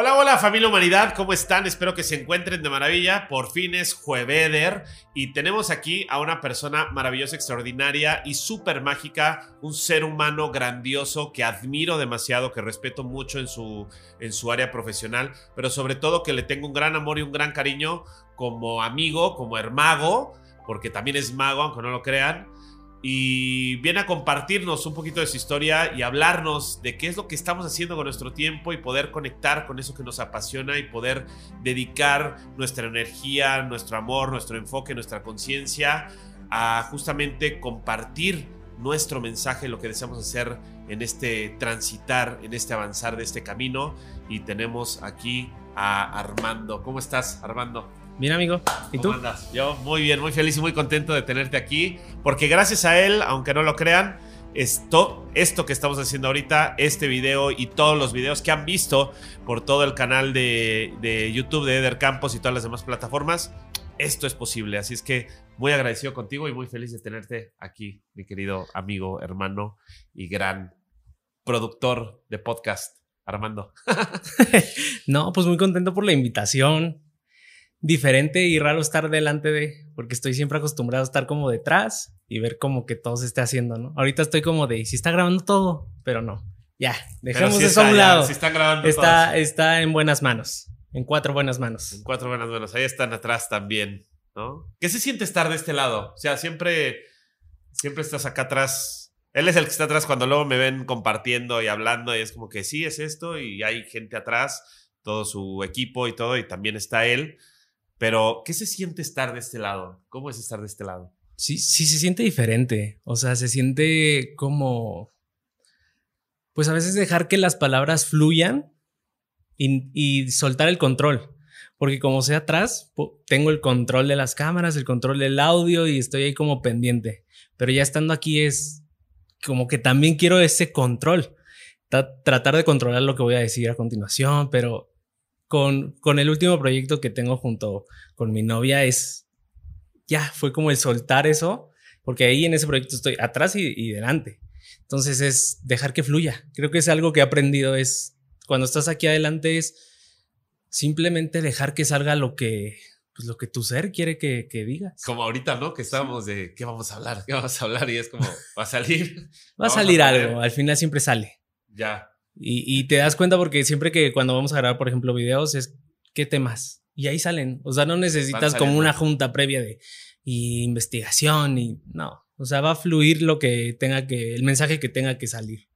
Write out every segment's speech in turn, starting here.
Hola, hola familia humanidad, ¿cómo están? Espero que se encuentren de maravilla. Por fin es Jueveder y tenemos aquí a una persona maravillosa, extraordinaria y súper mágica, un ser humano grandioso que admiro demasiado, que respeto mucho en su, en su área profesional, pero sobre todo que le tengo un gran amor y un gran cariño como amigo, como hermago, porque también es mago, aunque no lo crean y viene a compartirnos un poquito de su historia y hablarnos de qué es lo que estamos haciendo con nuestro tiempo y poder conectar con eso que nos apasiona y poder dedicar nuestra energía, nuestro amor, nuestro enfoque, nuestra conciencia a justamente compartir nuestro mensaje, lo que deseamos hacer en este transitar, en este avanzar de este camino. Y tenemos aquí a Armando. ¿Cómo estás, Armando? Bien, amigo. ¿Y tú? Andas? Yo muy bien, muy feliz y muy contento de tenerte aquí, porque gracias a él, aunque no lo crean, esto, esto que estamos haciendo ahorita, este video y todos los videos que han visto por todo el canal de, de YouTube de Eder Campos y todas las demás plataformas, esto es posible. Así es que muy agradecido contigo y muy feliz de tenerte aquí, mi querido amigo, hermano y gran productor de podcast, Armando. no, pues muy contento por la invitación diferente y raro estar delante de, porque estoy siempre acostumbrado a estar como detrás y ver como que todo se esté haciendo, ¿no? Ahorita estoy como de, si está grabando todo, pero no. Ya, dejemos eso a un lado. Si está grabando está, está en buenas manos, en cuatro buenas manos. En cuatro buenas manos, ahí están atrás también, ¿no? ¿Qué se siente estar de este lado? O sea, siempre, siempre estás acá atrás. Él es el que está atrás cuando luego me ven compartiendo y hablando y es como que sí, es esto y hay gente atrás, todo su equipo y todo y también está él pero, ¿qué se siente estar de este lado? ¿Cómo es estar de este lado? Sí, sí, se siente diferente. O sea, se siente como. Pues a veces dejar que las palabras fluyan y, soltar el control. Porque como sea atrás, tengo el control de las cámaras, el control del audio y estoy ahí como pendiente. Pero ya estando aquí es como que también quiero ese control. tratar de controlar lo que voy a decir a continuación, pero con, con el último proyecto que tengo junto con mi novia es, ya, fue como el soltar eso, porque ahí en ese proyecto estoy atrás y, delante. Entonces es dejar que fluya. Creo que es algo que he aprendido, es cuando estás aquí adelante es simplemente dejar que salga lo que, pues lo que tu ser quiere que, que, digas. Como ahorita, ¿no? Que estábamos de qué vamos a hablar, qué vamos a hablar y es como, va a salir. Va a salir algo, al final siempre sale. Ya. Y, te das cuenta porque siempre que cuando vamos a grabar, por ejemplo, videos, es qué temas. Y ahí salen. O sea, no necesitas como una junta previa de investigación y no. O sea, va a fluir lo que tenga que, el mensaje que tenga que salir.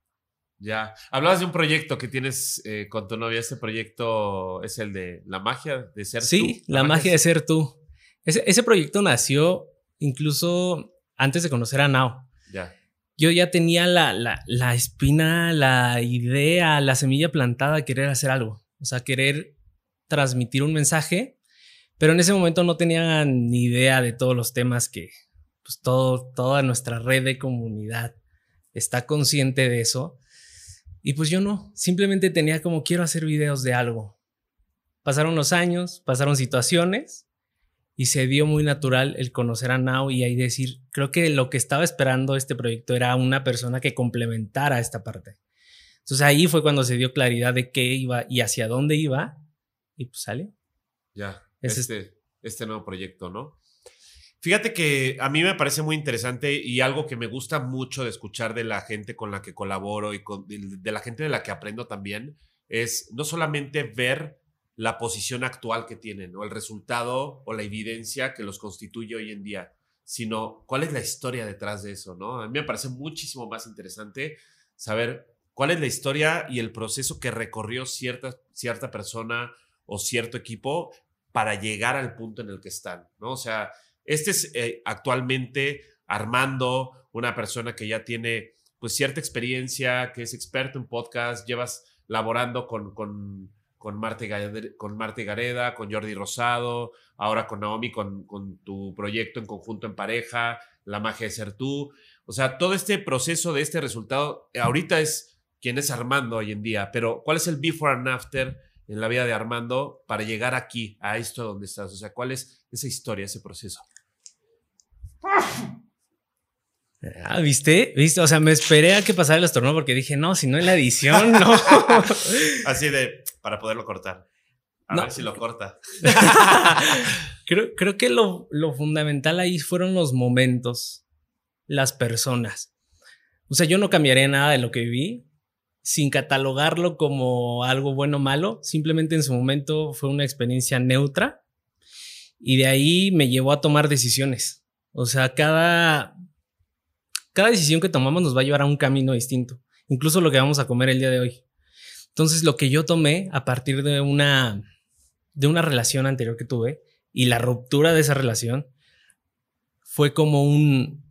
Ya. Hablabas de un proyecto que tienes eh, con tu novia. Ese proyecto es el de la magia de ser tú. Sí, la, magia, de ser tú. Ese, ese proyecto nació incluso antes de conocer a Nao. Ya yo ya tenía la, la, espina, la idea, la semilla plantada querer hacer algo. O sea, querer transmitir un mensaje, pero en ese momento no tenía ni idea de todos los temas que pues todo, toda nuestra red de comunidad está consciente de eso. Y pues yo no, simplemente tenía como quiero hacer videos de algo. Pasaron los años, pasaron situaciones y se dio muy natural el conocer a Now y ahí decir, creo que lo que estaba esperando este proyecto era una persona que complementara esta parte. Entonces ahí fue cuando se dio claridad de qué iba y hacia dónde iba y pues salió. Ya, este, este nuevo proyecto, ¿no? Fíjate que a mí me parece muy interesante y algo que me gusta mucho de escuchar de la gente con la que colaboro y de la gente de la que aprendo también es no solamente ver la posición actual que tienen o el resultado o la evidencia que los constituye hoy en día, sino cuál es la historia detrás de eso, ¿no? A mí me parece muchísimo más interesante saber cuál es la historia y el proceso que recorrió cierta, cierta persona o cierto equipo para llegar al punto en el que están, ¿no? O sea, este es eh, actualmente Armando, una persona que ya tiene pues cierta experiencia, que es experto en podcast, llevas laborando con, con con Marte, con Marte Gareda, con Jordi Rosado, ahora con Naomi, con, con, tu proyecto en conjunto en pareja, La magia de ser tú. O sea, todo este proceso de este resultado, ahorita es quien es Armando hoy en día, pero ¿cuál es el before and after en la vida de Armando para llegar aquí, a esto donde estás? O sea, ¿cuál es esa historia, ese proceso? Ah, ¿viste? ¿Viste? O sea, me esperé a que pasara el estornudo porque dije, no, si no en la edición, no. Así de, para poderlo cortar. A ver si lo corta. creo, creo, que lo, lo fundamental ahí fueron los momentos, las personas. O sea, yo no cambiaría nada de lo que viví sin catalogarlo como algo bueno o malo. Simplemente en su momento fue una experiencia neutra y de ahí me llevó a tomar decisiones. O sea, cada, cada decisión que tomamos nos va a llevar a un camino distinto, incluso lo que vamos a comer el día de hoy. Entonces, lo que yo tomé a partir de una, de una relación anterior que tuve y la ruptura de esa relación fue como un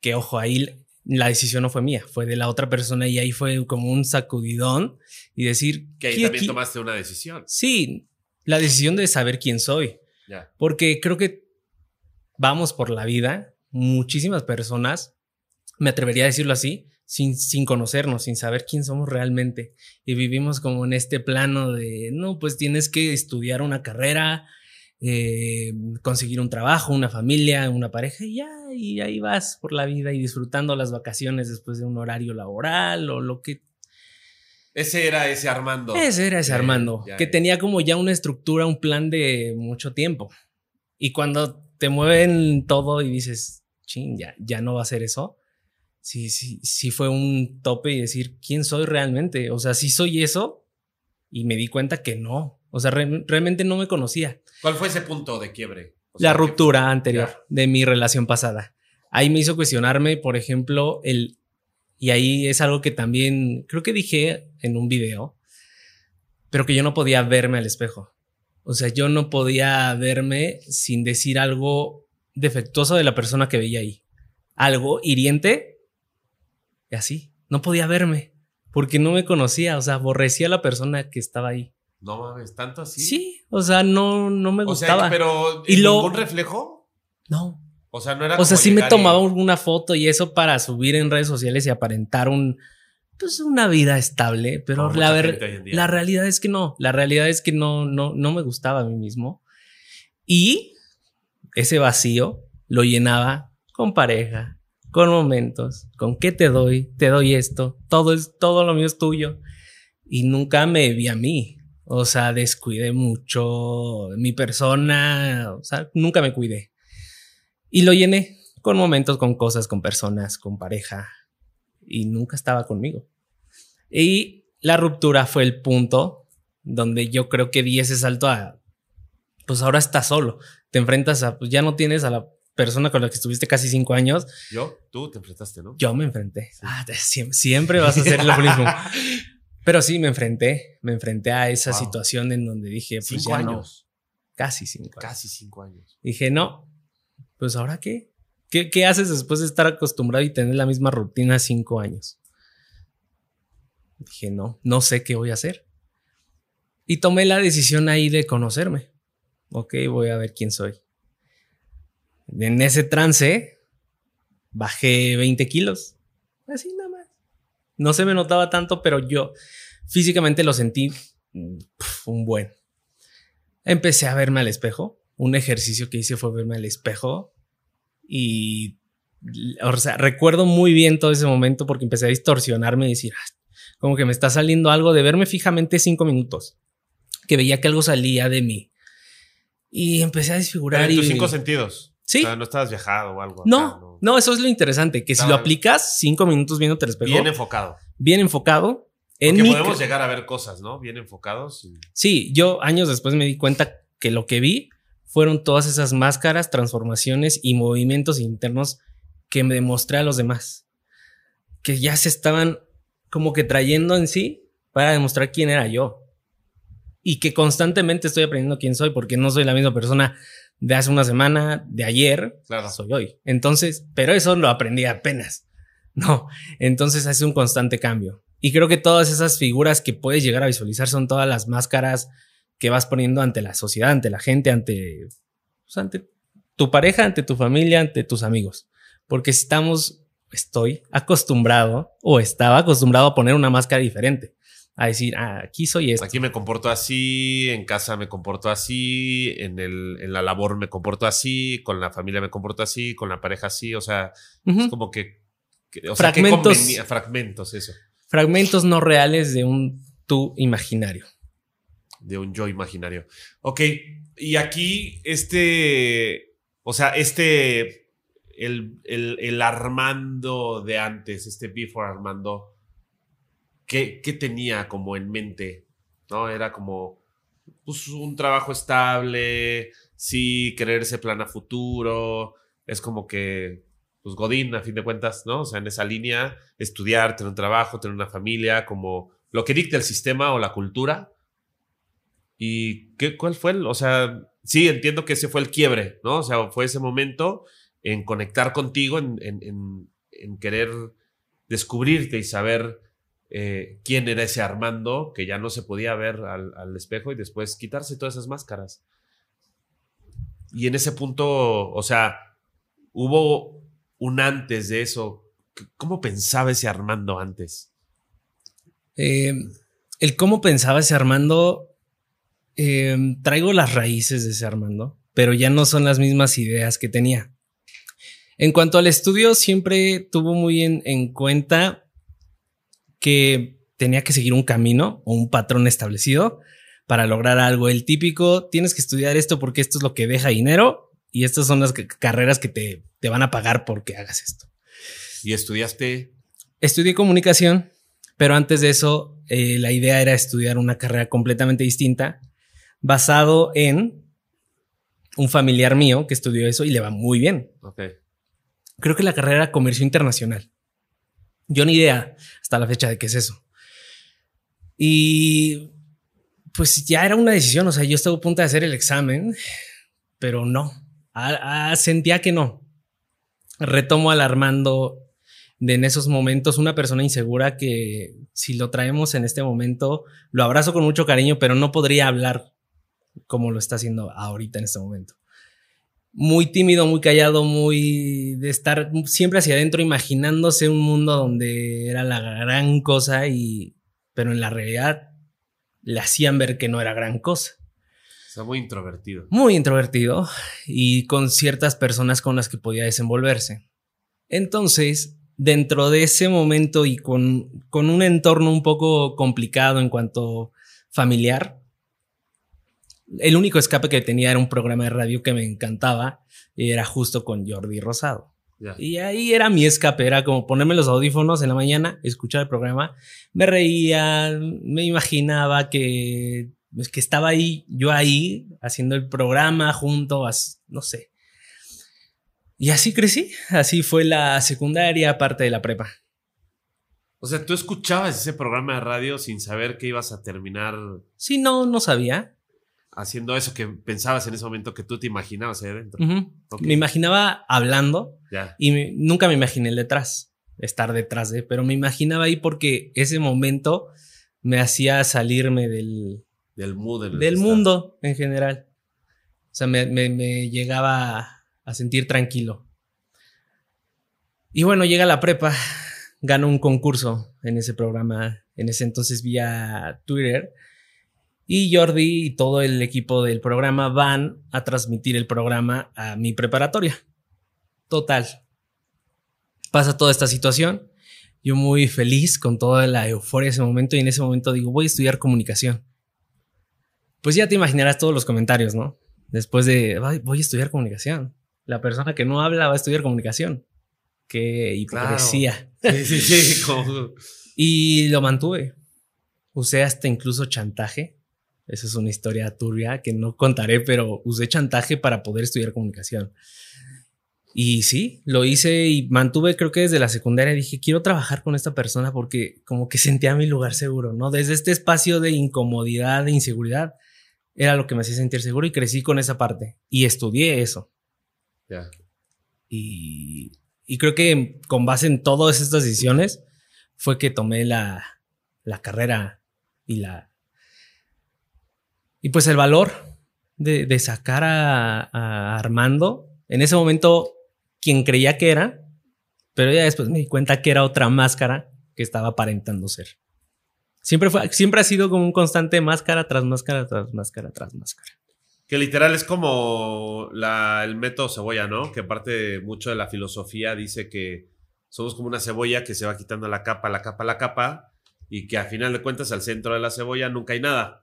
que ojo, ahí la decisión no fue mía, fue de la otra persona y ahí fue como un sacudidón y decir que ahí también tomaste una decisión. Sí, la decisión de saber quién soy. Porque creo que vamos por la vida, muchísimas personas, me atrevería a decirlo así, sin, sin conocernos, sin saber quién somos realmente. Y vivimos como en este plano de, no, pues tienes que estudiar una carrera, eh, conseguir un trabajo, una familia, una pareja y ya, y ahí vas por la vida y disfrutando las vacaciones después de un horario laboral o lo que... Ese era ese Armando. Ese era ese Armando, que tenía como ya una estructura, un plan de mucho tiempo. Y cuando te mueven todo y dices, ching, ya, ya no va a ser eso. Sí, sí, sí fue un tope y decir, ¿quién soy realmente? O sea, sí soy eso. Y me di cuenta que no. O sea, realmente no me conocía. ¿Cuál fue ese punto de quiebre? la ruptura anterior de mi relación pasada. Ahí me hizo cuestionarme, por ejemplo, el... Y ahí es algo que también creo que dije en un video, pero que yo no podía verme al espejo. O sea, yo no podía verme sin decir algo defectuoso de la persona que veía ahí. Algo hiriente. Y así. No podía verme. Porque no me conocía. O sea, aborrecía a la persona que estaba ahí. No mames, tanto así. Sí, o sea, no, no me gustaba. O sea, pero ¿y ningún reflejo? No. O sea, no era O sea, sí me tomaba una foto y eso para subir en redes sociales y aparentar un pues una vida estable, pero la, la realidad es que no, la realidad es que no, no, no me gustaba a mí mismo. Y ese vacío lo llenaba con pareja, con momentos, con qué te doy, te doy esto, todo es, todo lo mío es tuyo. Y nunca me vi a mí. O sea, descuidé mucho mi persona, o sea, nunca me cuidé. Y lo llené con momentos, con cosas, con personas, con pareja, y nunca estaba conmigo. Y la ruptura fue el punto donde yo creo que di ese salto a, pues ahora estás solo, te enfrentas a, pues ya no tienes a la persona con la que estuviste casi cinco años. Yo, tú te enfrentaste, ¿no? Yo me enfrenté. Ah, siempre, vas a hacer lo mismo. Pero sí, me enfrenté, me enfrenté a esa situación en donde dije, pues cinco años. Casi cinco años. Casi cinco años. Dije, no, pues ahora qué? qué? ¿Qué haces después de estar acostumbrado y tener la misma rutina cinco años? Dije, no, no sé qué voy a hacer. Y tomé la decisión ahí de conocerme. Ok, voy a ver quién soy. En ese trance bajé 20 kilos. Así nada más. No se me notaba tanto, pero yo físicamente lo sentí un buen. Empecé a verme al espejo. Un ejercicio que hice fue verme al espejo y, o sea, recuerdo muy bien todo ese momento porque empecé a distorsionarme y decir, ah, como que me está saliendo algo de verme fijamente cinco minutos, que veía que algo salía de mí. Y empecé a desfigurar. en tus cinco sentidos. Sí. O sea, no estabas viajado o algo. No, no, eso es lo interesante, que si lo aplicas cinco minutos viendo el espejo. Bien enfocado. Bien enfocado. En Porque podemos llegar a ver cosas, ¿no? Bien enfocados. Sí, yo años después me di cuenta que lo que vi fueron todas esas máscaras, transformaciones y movimientos internos que me demostré a los demás. Que ya se estaban como que trayendo en sí para demostrar quién era yo. Y que constantemente estoy aprendiendo quién soy, porque no soy la misma persona de hace una semana, de ayer, claro. soy hoy. Entonces, pero eso lo aprendí apenas. No, entonces hace un constante cambio. Y creo que todas esas figuras que puedes llegar a visualizar son todas las máscaras que vas poniendo ante la sociedad, ante la gente, ante, pues, ante tu pareja, ante tu familia, ante tus amigos. Porque estamos estoy acostumbrado o estaba acostumbrado a poner una máscara diferente. A decir, ah, aquí soy esto. Aquí me comporto así, en casa me comporto así, en, el, en la labor me comporto así, con la familia me comporto así, con la pareja así. O sea, es como que. fragmentos. fragmentos, eso. Fragmentos no reales de un tu imaginario. De un yo imaginario. Ok, y aquí este, o sea, este, el, el, Armando de antes, este Before Armando, ¿qué, ¿qué, tenía como en mente? ¿No? Era como pues, un trabajo estable, sí, quererse plan a futuro, es como que, pues Godín, a fin de cuentas, ¿no? O sea, en esa línea, estudiar, tener un trabajo, tener una familia, como lo que dicta el sistema o la cultura. ¿Y qué, cuál fue el? O sea, sí, entiendo que ese fue el quiebre, ¿no? O sea, fue ese momento en conectar contigo, en, en, querer descubrirte y saber eh, quién era ese Armando que ya no se podía ver al, espejo y después quitarse todas esas máscaras. Y en ese punto, o sea, hubo un antes de eso. ¿Cómo pensaba ese Armando antes? Eh, el cómo pensaba ese Armando, eh, traigo las raíces de ese Armando, pero ya no son las mismas ideas que tenía. En cuanto al estudio, siempre tuvo muy en cuenta que tenía que seguir un camino o un patrón establecido para lograr algo. El típico, tienes que estudiar esto porque esto es lo que deja dinero y estas son las carreras que te, te van a pagar porque hagas esto. ¿Y estudiaste? Estudié comunicación pero antes de eso, eh, la idea era estudiar una carrera completamente distinta, basado en un familiar mío que estudió eso y le va muy bien. Creo que la carrera era comercio internacional. Yo ni idea hasta la fecha de qué es eso. Y pues ya era una decisión, o sea, yo estaba a punto de hacer el examen, pero no, sentía que no. Retomo alarmando de en esos momentos una persona insegura que si lo traemos en este momento, lo abrazo con mucho cariño, pero no podría hablar como lo está haciendo ahorita en este momento. Muy tímido, muy callado, muy de estar siempre hacia adentro imaginándose un mundo donde era la gran cosa y pero en la realidad le hacían ver que no era gran cosa. Está muy introvertido. Muy introvertido y con ciertas personas con las que podía desenvolverse. Entonces, dentro de ese momento y con, con un entorno un poco complicado en cuanto familiar, el único escape que tenía era un programa de radio que me encantaba y era justo con Jordi Rosado. Y ahí era mi escape, era como ponerme los audífonos en la mañana, escuchar el programa, me reía, me imaginaba que, pues, que estaba ahí, yo ahí, haciendo el programa junto, a, no sé. Y así crecí, así fue la secundaria, parte de la prepa. O sea, tú escuchabas ese programa de radio sin saber que ibas a terminar. Sí, no, no sabía. Haciendo eso que pensabas en ese momento que tú te imaginabas ahí adentro. Me imaginaba hablando y nunca me imaginé el detrás, estar detrás de, pero me imaginaba ahí porque ese momento me hacía salirme del, del, del mundo en general. O sea, me, me, me llegaba a sentir tranquilo. Y bueno, llega la prepa, gano un concurso en ese programa, en ese entonces vía Twitter. Y Jordi y todo el equipo del programa van a transmitir el programa a mi preparatoria. Total. Pasa toda esta situación. Yo muy feliz con toda la euforia de ese momento y en ese momento digo, voy a estudiar comunicación. Pues ya te imaginarás todos los comentarios, ¿no? Después de, voy a estudiar comunicación la persona que no habla va a estudiar comunicación. Qué hipocresía. Sí, sí, sí. y lo mantuve. Usé hasta incluso chantaje. Esa es una historia turbia que no contaré, pero usé chantaje para poder estudiar comunicación. Y sí, lo hice y mantuve, creo que desde la secundaria dije, quiero trabajar con esta persona porque como que sentía mi lugar seguro, ¿no? Desde este espacio de incomodidad, de inseguridad, era lo que me hacía sentir seguro y crecí con esa parte y estudié eso. Y, creo que con base en todas estas decisiones fue que tomé la, carrera y la... Y pues el valor de, sacar a, Armando, en ese momento, quien creía que era, pero ya después me di cuenta que era otra máscara que estaba aparentando ser. Siempre, fue, siempre ha sido como un constante máscara tras máscara, tras máscara, tras máscara. Que literal es como el método cebolla, ¿no? Que parte mucho de la filosofía dice que somos como una cebolla que se va quitando la capa, la capa, la capa, y que a final de cuentas al centro de la cebolla nunca hay nada.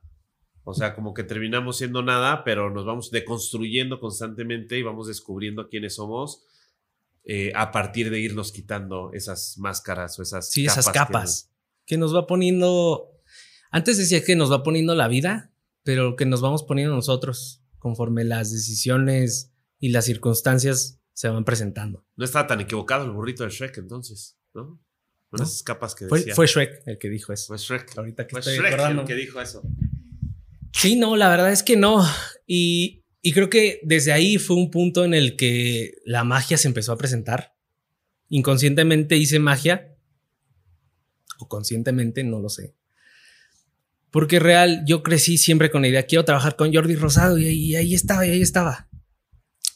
O sea, como que terminamos siendo nada, pero nos vamos deconstruyendo constantemente y vamos descubriendo quiénes somos eh, a partir de irnos quitando esas máscaras o esas sí, esas capas que nos va poniendo. Antes decía que nos va poniendo la vida, pero que nos vamos poniendo nosotros conforme las decisiones y las circunstancias se van presentando. No estaba tan equivocado el burrito de Shrek entonces, ¿no? ¿No? Esas capas que fue, decía. Fue Shrek el que dijo eso. Fue Shrek. Ahorita que Fue estoy Shrek el que dijo eso. Sí, no, la verdad es que no. Y, y creo que desde ahí fue un punto en el que la magia se empezó a presentar. Inconscientemente hice magia. O conscientemente, no lo sé. Porque real, yo crecí siempre con la idea, quiero trabajar con Jordi Rosado y ahí, estaba, y ahí estaba.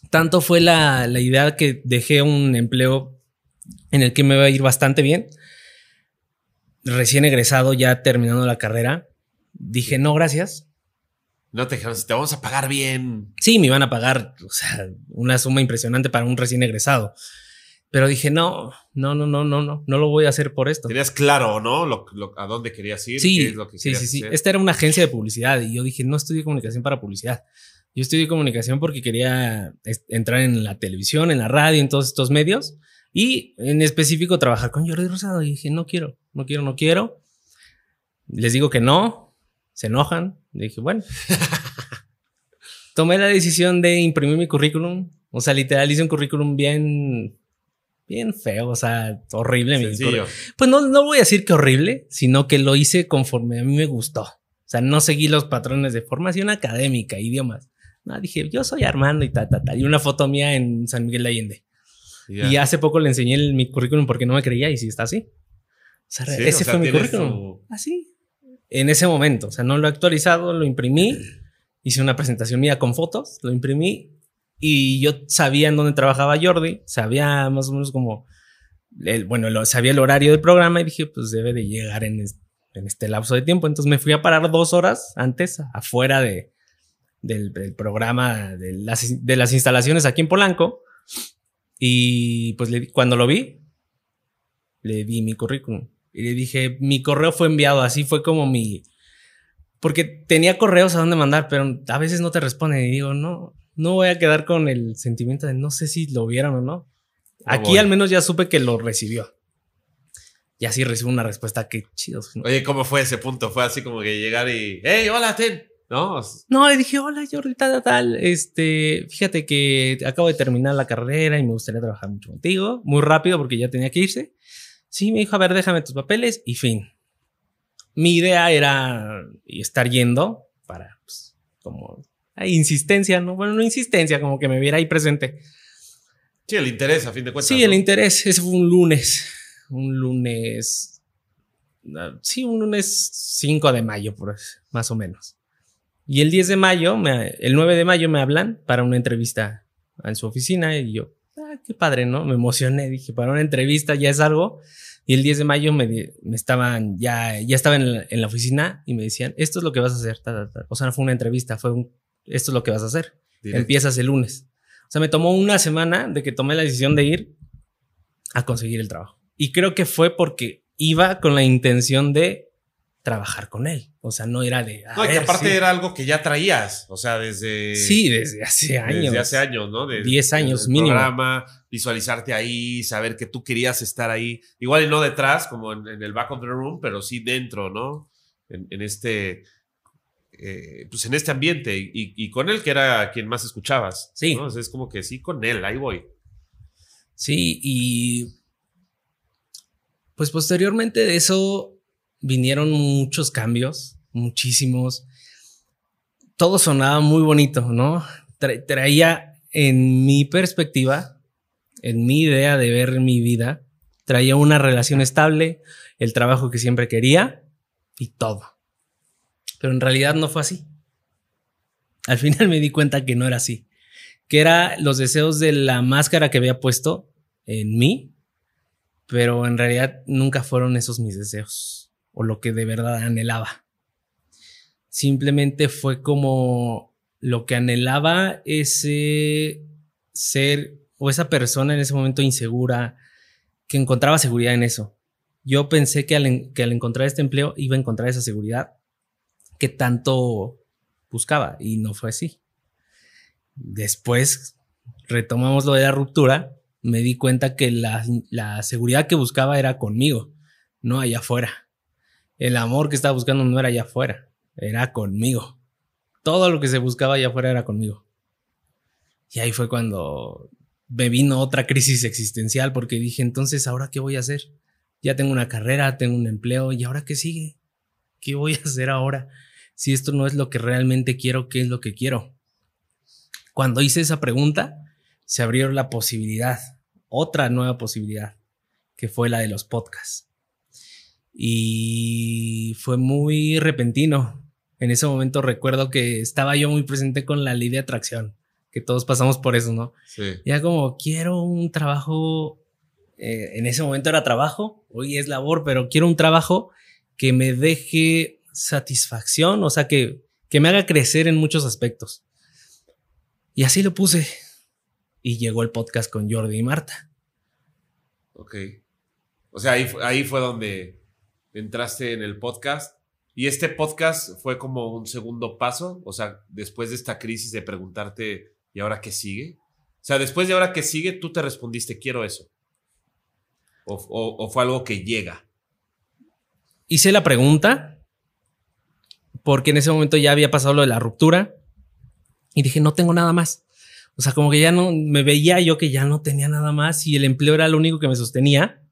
Tanto fue la, la idea que dejé un empleo en el que me va a ir bastante bien. Recién egresado, ya terminando la carrera, dije, no, gracias. No te dijeron, te vamos a pagar bien. Sí, me iban a pagar o sea, una suma impresionante para un recién egresado. Pero dije, no, no, no, no, no, no, no lo voy a hacer por esto. Tenías claro, ¿no? Lo, lo- a dónde querías ir. Sí, qué es lo que sí, sí, sí. hacer. Esta era una agencia de publicidad y yo dije, no estudié comunicación para publicidad. Yo estudié comunicación porque quería entrar en la televisión, en la radio, en todos estos medios y en específico trabajar con Jordi Rosado. Y dije, no quiero, no quiero, no quiero. Les digo que no, se enojan. Dije, bueno. Tomé la decisión de imprimir mi currículum. O sea, literal hice un currículum bien, bien feo, o sea, horrible. Sencillo. pues no, no voy a decir que horrible, sino que lo hice conforme a mí me gustó. O sea, no seguí los patrones de formación académica, idiomas. No, dije, yo soy Armando y ta, ta, ta. Y una foto mía en San Miguel de Allende. Y hace poco le enseñé el- mi currículum porque no me creía y sí está así. O sea, Sí, ese o sea, fue mi currículum. tu- Así. En ese momento. O sea, no lo he actualizado, lo imprimí. Hice una presentación mía con fotos, lo imprimí. Y yo sabía en dónde trabajaba Jordi. Sabía más o menos como. el- bueno, lo, sabía el horario del programa y dije, pues debe de llegar en, es- en este lapso de tiempo. Entonces me fui a parar dos horas antes, afuera de, del, del programa, de las, de las instalaciones aquí en Polanco. Y pues le cuando lo vi, le di mi currículum. Y le dije, mi correo fue enviado, así fue como mi... Porque tenía correos a dónde mandar, pero a veces no te responden. Y digo, no, no voy a quedar con el sentimiento de no sé si lo vieron o no. Aquí al menos ya supe que lo recibió. Y así recibo una respuesta que chido. Oye, ¿cómo fue ese punto? Fue así como que llegar y. ¡Hey, hola, ten! ¿No? No, le dije, hola Jordi, tal, tal. Este, fíjate que acabo de terminar la carrera y me gustaría trabajar mucho contigo. Muy rápido porque ya tenía que irse. Sí, me dijo, a ver, déjame tus papeles y fin. Mi idea era estar yendo para, pues, como, hay insistencia, ¿no? Bueno, no insistencia, como que me viera ahí presente. Sí, el interés, a fin de cuentas. Sí, ¿no? el interés. Ese fue un lunes. Un lunes. ah, Sí, un lunes 5 de mayo, por, más o menos. Y el 10 de mayo, me- el 9 de mayo me hablan para una entrevista en su oficina y yo, ah, qué padre, ¿no? Me emocioné, dije, para una entrevista ya es algo. Y el 10 de mayo me, me estaban, ya, ya estaba en la, en la oficina y me decían, esto es lo que vas a hacer. ta, ta, ta. O sea, no fue una entrevista, fue un, esto es lo que vas a hacer. Directo. Empiezas el lunes. O sea, me tomó una semana de que tomé la decisión de ir a conseguir el trabajo. Y creo que fue porque iba con la intención de trabajar con él. O sea, no era de... No, que aparte sí. era algo que ya traías. O sea, desde. Sí, desde hace años. Desde hace años, ¿no? De, 10 años mínimo. programa, visualizarte ahí, saber que tú querías estar ahí. Igual y no detrás, como en, en el back of the room, pero sí dentro, ¿no? En, en este. eh, pues en este ambiente y, con él que era quien más escuchabas. Sí. ¿no? Sea, es como que sí, con él, ahí voy. Sí, y pues posteriormente de eso vinieron muchos cambios, muchísimos. Todo sonaba muy bonito, ¿no? Tra- traía en mi perspectiva, en mi idea de ver mi vida, traía una relación estable, el trabajo que siempre quería y todo. Pero en realidad no fue así. Al final me di cuenta que no era así que era los deseos de la máscara que había puesto en mí, pero en realidad nunca fueron esos mis deseos o lo que de verdad anhelaba. Simplemente fue como lo que anhelaba ese ser o esa persona en ese momento insegura que encontraba seguridad en eso. yo pensé que al, que al encontrar este empleo iba a encontrar esa seguridad que tanto buscaba y no fue así. Después retomamos lo de la ruptura, me di cuenta que la, la seguridad que buscaba era conmigo, no allá afuera. El amor que estaba buscando no era allá afuera, era conmigo. Todo lo que se buscaba allá afuera era conmigo. Y ahí fue cuando me vino otra crisis existencial porque dije, entonces, ¿ahora qué voy a hacer? Ya tengo una carrera, tengo un empleo, ¿y ahora qué sigue? ¿Qué voy a hacer ahora? Si esto no es lo que realmente quiero, ¿qué es lo que quiero? Cuando hice esa pregunta, se abrió la posibilidad, otra nueva posibilidad, que fue la de los podcasts. Y fue muy repentino. En ese momento recuerdo que estaba yo muy presente con la ley de atracción, que todos pasamos por eso, ¿no? Sí. Ya como quiero un trabajo, eh, en ese momento era trabajo, hoy es labor, pero quiero un trabajo que me deje satisfacción, o sea, que, que me haga crecer en muchos aspectos. Y así lo puse. Y llegó el podcast con Jordi y Marta. Ok. O sea, ahí, ahí fue donde entraste en el podcast. Y este podcast fue como un segundo paso. O sea, después de esta crisis de preguntarte, ¿y ahora qué sigue? O sea, después de ahora qué sigue, tú te respondiste, quiero eso. O, o fue algo que llega. Hice la pregunta porque en ese momento ya había pasado lo de la ruptura y dije, no tengo nada más. O sea, como que ya no, me veía yo que ya no tenía nada más y el empleo era lo único que me sostenía.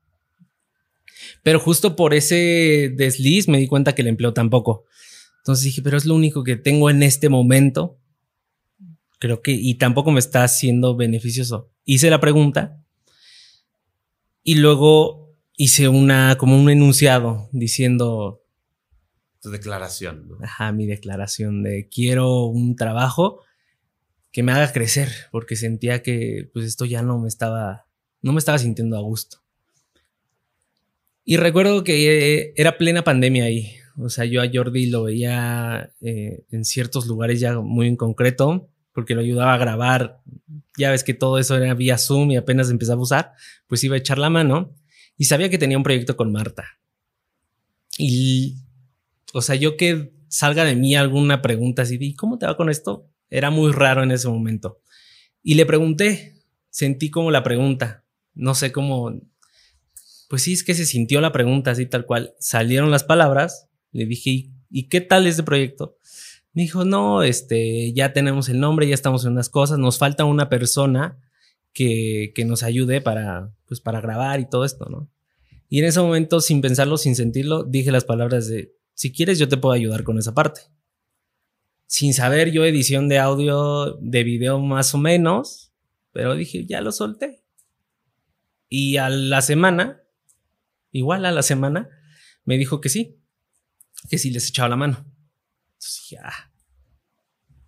Pero justo por ese desliz me di cuenta que el empleo tampoco. Entonces dije, pero es lo único que tengo en este momento. Creo que, y tampoco me está siendo beneficioso. Hice la pregunta y luego hice una, como un enunciado diciendo. Tu declaración. Ajá, mi declaración de quiero un trabajo que me haga crecer, porque sentía que pues esto ya no me estaba, no me estaba sintiendo a gusto. Y recuerdo que eh, era plena pandemia ahí. O sea, yo a Jordi lo veía eh, en ciertos lugares ya muy en concreto, porque lo ayudaba a grabar. Ya ves que todo eso era vía Zoom y apenas empezaba a usar, pues iba a echar la mano. Y sabía que tenía un proyecto con Marta. Y, o sea, yo que salga de mí alguna pregunta así de, ¿cómo te va con esto? Era muy raro en ese momento. Y le pregunté, sentí como la pregunta, no sé cómo, pues sí, es que se sintió la pregunta así tal cual. Salieron las palabras, le dije, ¿y, qué tal este proyecto? Me dijo, no, este, ya tenemos el nombre, ya estamos en unas cosas, nos falta una persona que, que nos ayude para, pues, para grabar y todo esto, ¿no? Y en ese momento, sin pensarlo, sin sentirlo, dije las palabras de, si quieres, yo te puedo ayudar con esa parte sin saber yo edición de audio, de video más o menos, pero dije, ya lo solté. Y a la semana, igual a la semana, me dijo que sí, que sí les echaba la mano. Entonces dije, ah.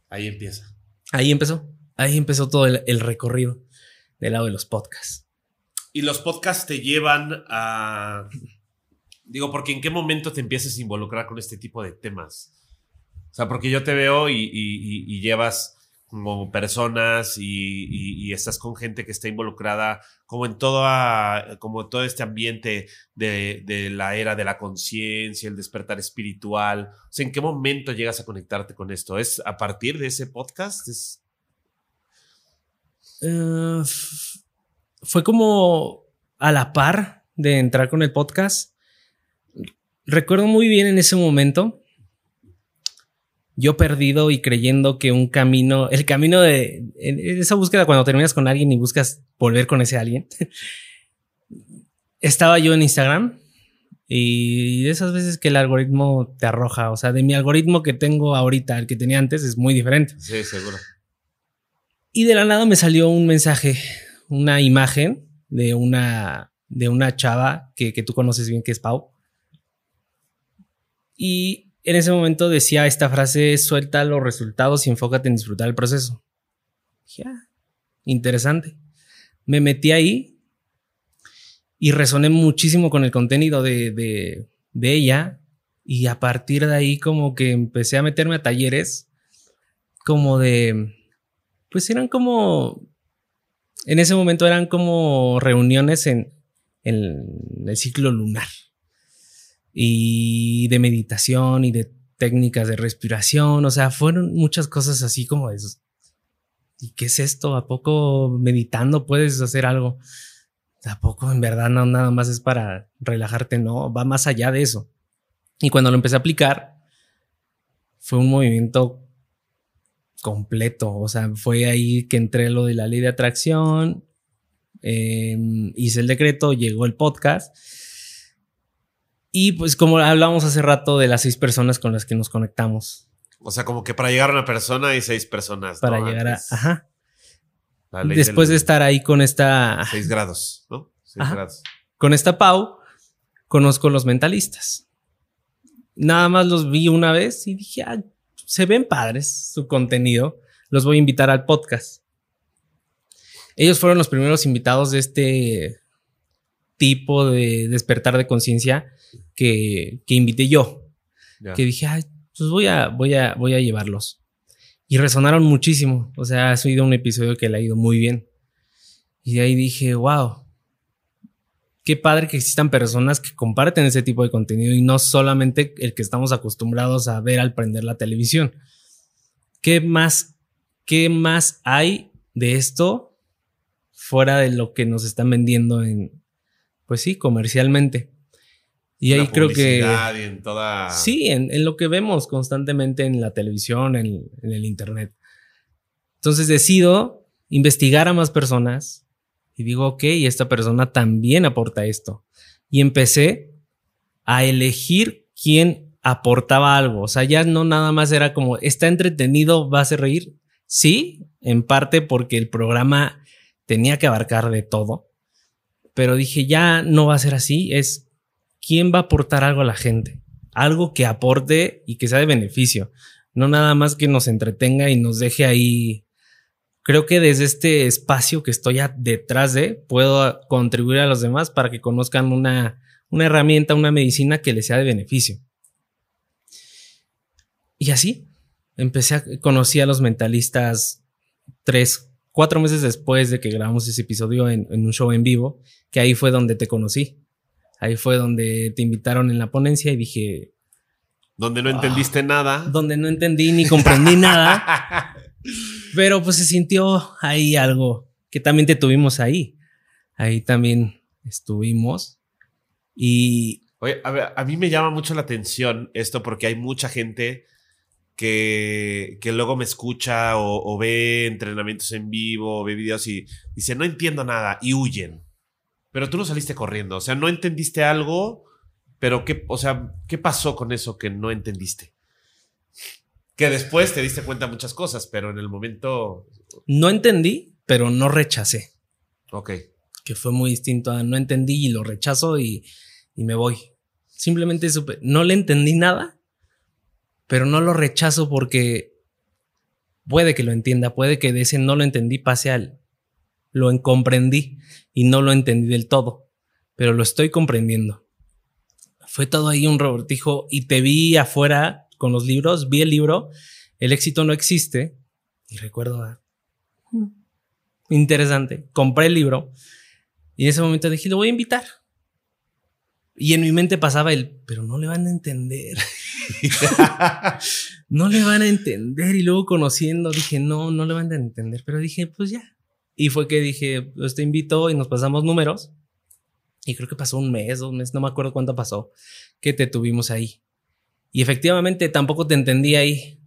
Ahí empieza. Ahí empezó. Ahí empezó todo el, el recorrido del lado de los podcasts. Y los podcasts te llevan a. Digo, porque en qué momento te empiezas a involucrar con este tipo de temas. O sea, porque yo te veo y, llevas como personas y, estás con gente que está involucrada como en todo, como todo este ambiente de, la era de la conciencia, el despertar espiritual. ¿en qué momento llegas a conectarte con esto? ¿Es a partir de ese podcast? Eh, fue como a la par de entrar con el podcast. Recuerdo muy bien en ese momento yo perdido y creyendo que un camino, el camino de esa búsqueda cuando terminas con alguien y buscas volver con ese alguien. Estaba yo en Instagram y de esas veces que el algoritmo te arroja, o sea, de mi algoritmo que tengo ahorita, el que tenía antes, es muy diferente. Sí, seguro. Y de la nada me salió un mensaje, una imagen de una, de una chava que, que tú conoces bien, que es Pau. Y en ese momento decía esta frase, suelta los resultados y enfócate en disfrutar el proceso. Ya, interesante. Me metí ahí y resoné muchísimo con el contenido de, de, ella y a partir de ahí como que empecé a meterme a talleres como de, pues eran como, en ese momento eran como reuniones en, en el ciclo lunar. Y de meditación y de técnicas de respiración, o sea, fueron muchas cosas así como eso. ¿Y qué es esto? ¿A poco meditando puedes hacer algo? ¿A poco en verdad no nada más es para relajarte? No, va más allá de eso. Y cuando lo empecé a aplicar, fue un movimiento completo. O sea, fue ahí que entré lo de la ley de atracción, em, hice el decreto, llegó el podcast y pues como hablamos hace rato de las seis personas con las que nos conectamos. O sea, como que para llegar a una persona hay seis personas. Para llegar a... Ajá. Después de estar ahí con esta... Seis grados, ¿no? Seis grados. Con esta Pau, conozco los mentalistas. Nada más los vi una vez y dije, ah, se ven padres su contenido. Los voy a invitar al podcast. Ellos fueron los primeros invitados de este tipo de despertar de conciencia que, invité yo. Que dije, pues voy a, voy, a, voy a llevarlos. Y resonaron muchísimo. O sea, ha sido un episodio que le ha ido muy bien. Y de ahí dije, wow, qué padre que existan personas que comparten ese tipo de contenido y no solamente el que estamos acostumbrados a ver al prender la televisión. ¿Qué más, qué más hay de esto fuera de lo que nos están vendiendo en, pues sí, comercialmente? Y ahí creo que... en toda... Sí, en, lo que vemos constantemente en la televisión, en, en el Internet. Entonces decido investigar a más personas y digo, ok, esta persona también aporta esto. Y empecé a elegir quién aportaba algo. O sea, ya no nada más era como, está entretenido, va a hacer reír. Sí, en parte porque el programa tenía que abarcar de todo. Pero dije, ya no va a ser así, es quién va a aportar algo a la gente, algo que aporte y que sea de beneficio, no nada más que nos entretenga y nos deje ahí. Creo que desde este espacio que estoy detrás de, puedo contribuir a los demás para que conozcan una, una herramienta, una medicina que les sea de beneficio. Y así, empecé a conocer a los mentalistas tres, cuatro meses después de que grabamos ese episodio en, en un show en vivo, que ahí fue donde te conocí. Ahí fue donde te invitaron en la ponencia y dije... Donde no entendiste nada. Donde no entendí ni comprendí nada. Pero pues se sintió ahí algo que también te tuvimos ahí. Ahí también estuvimos. Y... Oye, a, ver, a mí me llama mucho la atención esto porque hay mucha gente que, que luego me escucha o, o, ve entrenamientos en vivo, o ve videos y dice, no entiendo nada y huyen. Pero tú no saliste corriendo, o sea, no entendiste algo, pero qué, o sea, ¿qué pasó con eso que no entendiste? Que después te diste cuenta muchas cosas, pero en el momento... No entendí, pero no rechacé. Ok. Que fue muy distinto a no entendí y lo rechazo y, y me voy. Simplemente supe, no le entendí nada, pero no lo rechazo porque puede que lo entienda, puede que de ese no lo entendí pase al lo comprendí y no lo entendí del todo, pero lo estoy comprendiendo. Fue todo ahí un revoltijo y te vi afuera con los libros, vi el libro, el éxito no existe y recuerdo, ah, interesante, compré el libro y en ese momento dije, lo voy a invitar. Y en mi mente pasaba el, pero no le van a entender. no le van a entender. Y luego conociendo dije, no, no le van a entender. Pero dije, pues ya, y fue que dije, pues te invito y nos pasamos números. Y creo que pasó un mes, dos meses, no me acuerdo cuánto pasó, que te tuvimos ahí. Y efectivamente tampoco te entendí ahí.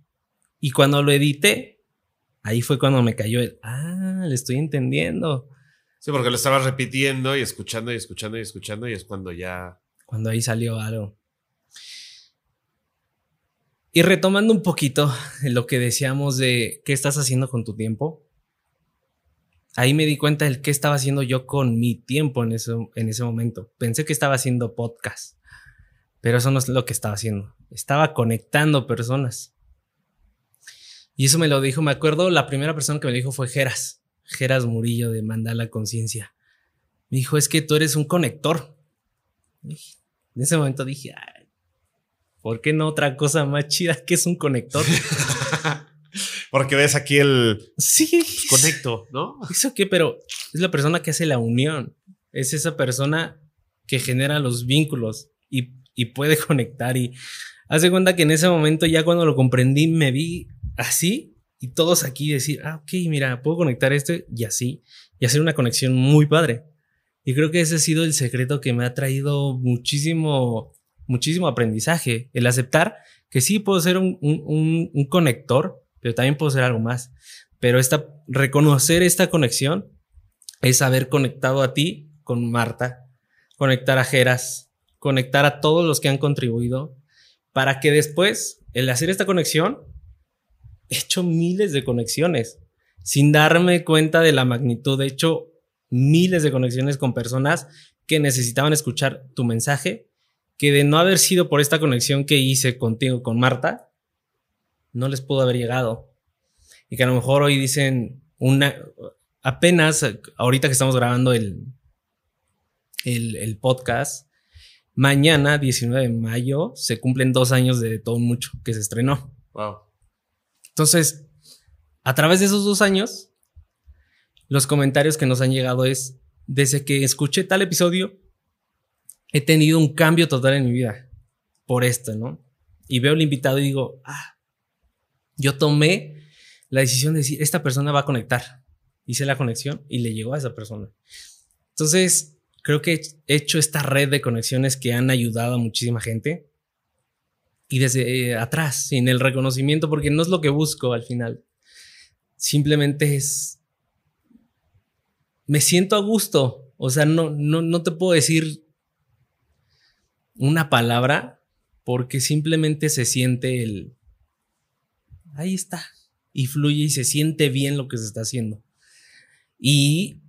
Y cuando lo edité, ahí fue cuando me cayó el, ah, le estoy entendiendo. Sí, porque lo estabas repitiendo y escuchando y escuchando y escuchando y es cuando ya... Cuando ahí salió algo. Y retomando un poquito lo que decíamos de qué estás haciendo con tu tiempo, ahí me di cuenta del qué estaba haciendo yo con mi tiempo en, eso, en ese momento. Pensé que estaba haciendo podcast, pero eso no es lo que estaba haciendo. Estaba conectando personas. Y eso me lo dijo, me acuerdo, la primera persona que me dijo fue Geras, Geras Murillo de Mandala Conciencia. Me dijo, es que tú eres un conector. En ese momento dije, ¿por qué no otra cosa más chida que es un conector? Porque ves aquí el sí, pues, conecto, ¿no? Eso qué, pero es la persona que hace la unión. Es esa persona que genera los vínculos. Y y puede conectar y hace cuenta que en ese momento ya cuando lo comprendí me vi así y todos aquí decir, ah, ok, mira, puedo conectar esto y así y hacer una conexión muy padre. Y creo que ese ha sido el secreto que me ha traído muchísimo, muchísimo aprendizaje, el aceptar que sí puedo ser un, un, un conector, pero también puedo ser algo más. Pero esta, reconocer esta conexión es haber conectado a ti con Marta, conectar a Geras, conectar a todos los que han contribuido, para que después, el hacer esta conexión, he hecho miles de conexiones, sin darme cuenta de la magnitud. He hecho miles de conexiones con personas que necesitaban escuchar tu mensaje, que de no haber sido por esta conexión que hice contigo, con Marta, no les pudo haber llegado y que a lo mejor hoy dicen una, apenas ahorita que estamos grabando el, el, podcast, mañana, 19 de mayo, se cumplen dos años de Todo Mucho que se estrenó. Wow. Entonces, a través de esos dos años, los comentarios que nos han llegado es, desde que escuché tal episodio, he tenido un cambio total en mi vida por esto, ¿no? Y veo el invitado y digo, ah, yo tomé la decisión de decir, esta persona va a conectar. Hice la conexión y le llegó a esa persona. Entonces, creo que he hecho esta red de conexiones que han ayudado a muchísima gente. Y desde eh, atrás, sin el reconocimiento, porque no es lo que busco al final. Simplemente es... Me siento a gusto. O sea, no, no, no te puedo decir una palabra porque simplemente se siente el... Ahí está. Y fluye y se siente bien lo que se está haciendo. Y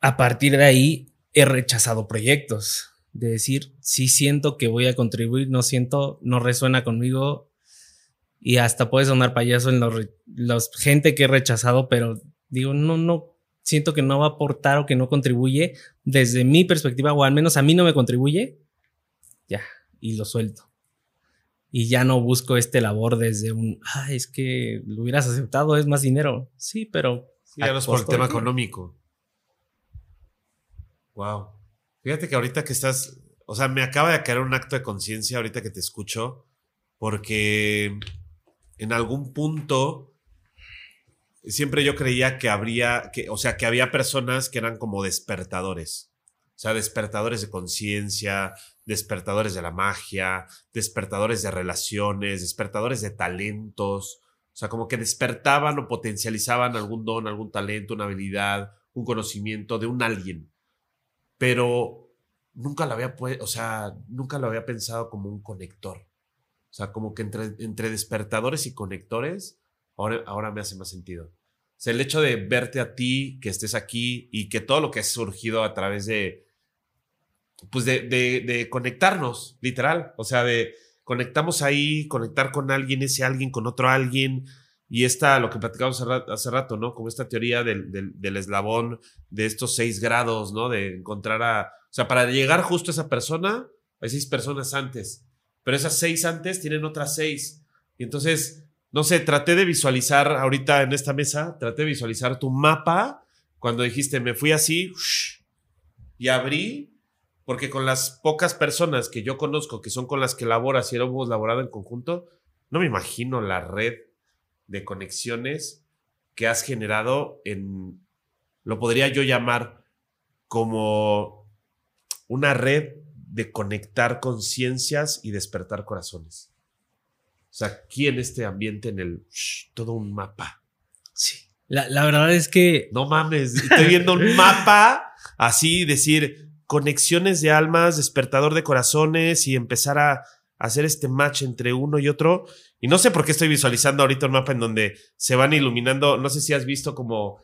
a partir de ahí he rechazado proyectos, de decir, sí siento que voy a contribuir, no siento, no resuena conmigo. Y hasta puede sonar payaso en los, gente que he rechazado, pero digo, no, no, siento que no va a aportar o que no contribuye desde mi perspectiva, o al menos a mí no me contribuye, ya, y lo suelto y ya no busco este labor desde un, ah, es que lo hubieras aceptado, es más dinero. Sí, pero... Sí, ya no es por el tema económico. Wow. Fíjate que ahorita que estás, o sea, me acaba de caer un acto de conciencia ahorita que te escucho, porque en algún punto siempre yo creía que habría, que, o sea, que había personas que eran como despertadores. O sea, despertadores de conciencia, despertadores de la magia, despertadores de relaciones, despertadores de talentos. O sea, como que despertaban o potencializaban algún don, algún talento, una habilidad, un conocimiento de un alguien. Pero nunca lo había, o sea, nunca lo había pensado como un conector. O sea, como que entre, entre despertadores y conectores, ahora, ahora me hace más sentido. O sea, el hecho de verte a ti, que estés aquí y que todo lo que ha surgido a través de, pues de, de, conectarnos, literal. O sea, de conectamos ahí, conectar con alguien, ese alguien con otro alguien. Y esta, lo que platicamos hace rato, ¿no? Como esta teoría del, del, eslabón de estos seis grados, ¿no? De encontrar a. O sea, para llegar justo a esa persona, hay seis personas antes. Pero esas seis antes tienen otras seis. Y entonces, no sé, traté de visualizar ahorita en esta mesa, traté de visualizar tu mapa cuando dijiste, me fui así y abrí porque con las pocas personas que yo conozco, que son con las que laboras y hemos laborado en conjunto, no me imagino la red de conexiones que has generado en, lo podría yo llamar como una red de conectar conciencias y despertar corazones. O sea, aquí en este ambiente, en el todo un mapa. Sí. La, la, verdad es que. No mames, estoy viendo un mapa así, decir, conexiones de almas, despertador de corazones y empezar a, hacer este match entre uno y otro. Y no sé por qué estoy visualizando ahorita un mapa en donde se van iluminando, no sé si has visto como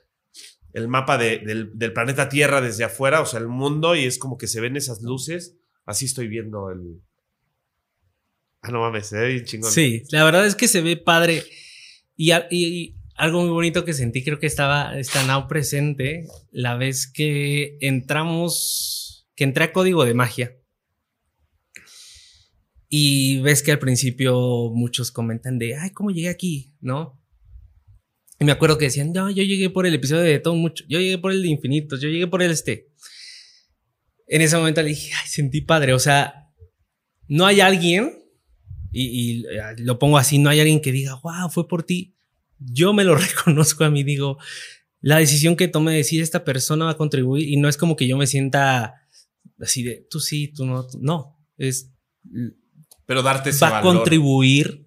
el mapa del, planeta Tierra desde afuera, o sea, el mundo, y es como que se ven esas luces. Así estoy viendo el... Ah, no mames, se ve bien chingón. Sí, la verdad es que se ve padre. Y, y, algo muy bonito que sentí, creo que estaba, está now presente, la vez que entramos que entré a código de magia. Y ves que al principio muchos comentan de, ay, ¿cómo llegué aquí? ¿No? Y me acuerdo que decían, no, yo llegué por el episodio de todo mucho, yo llegué por el de infinitos, yo llegué por el este. En ese momento le dije, ay, sentí padre, o sea, no hay alguien, y, y, lo pongo así, no hay alguien que diga, wow, fue por ti. Yo me lo reconozco a mí, digo, la decisión que tome de decir esta persona va a contribuir y no es como que yo me sienta así de tú sí, tú no, no, es pero darte ese va a contribuir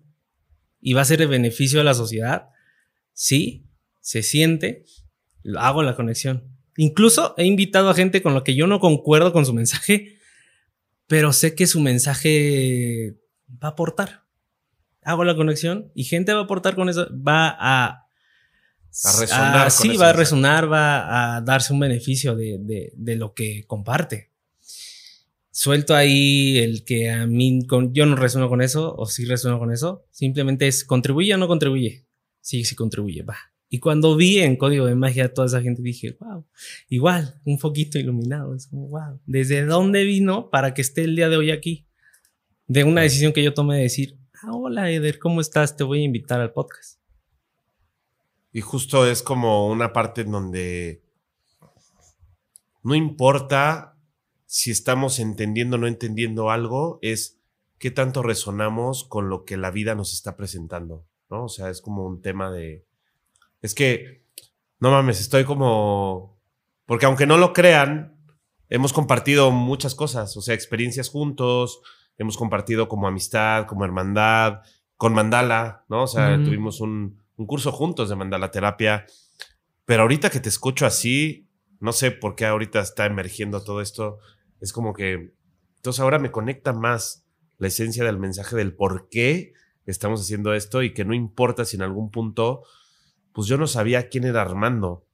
y va a ser de beneficio a la sociedad. Sí, se siente, hago la conexión. Incluso he invitado a gente con lo que yo no concuerdo con su mensaje, pero sé que su mensaje va a aportar. Hago la conexión y gente va a aportar con eso, va a a resonar. sí, va a resonar, va a darse un beneficio de, lo que comparte. Suelto ahí el que a mí, con, yo no resueno con eso, o sí resueno con eso. Simplemente es, ¿contribuye o no contribuye? Sí, sí contribuye, va. Y cuando vi en Código de Magia a toda esa gente, dije, wow, igual, un foquito iluminado. Es como, wow, ¿desde dónde vino para que esté el día de hoy aquí? De una decisión que yo tomé de decir, ah, hola Eder, ¿cómo estás? Te voy a invitar al podcast. Y justo es como una parte en donde no importa si estamos entendiendo o no entendiendo algo, es qué tanto resonamos con lo que la vida nos está presentando, ¿no? O sea, es como un tema de... Es que, no mames, estoy como... Porque aunque no lo crean, hemos compartido muchas cosas, o sea, experiencias juntos, hemos compartido como amistad, como hermandad, con Mandala, ¿no? O sea, tuvimos un, un curso juntos de mandala terapia. Pero ahorita que te escucho así, no sé por qué ahorita está emergiendo todo esto. Es como que, entonces ahora me conecta más la esencia del mensaje del por qué estamos haciendo esto y que no importa si en algún punto, pues yo no sabía quién era Armando. O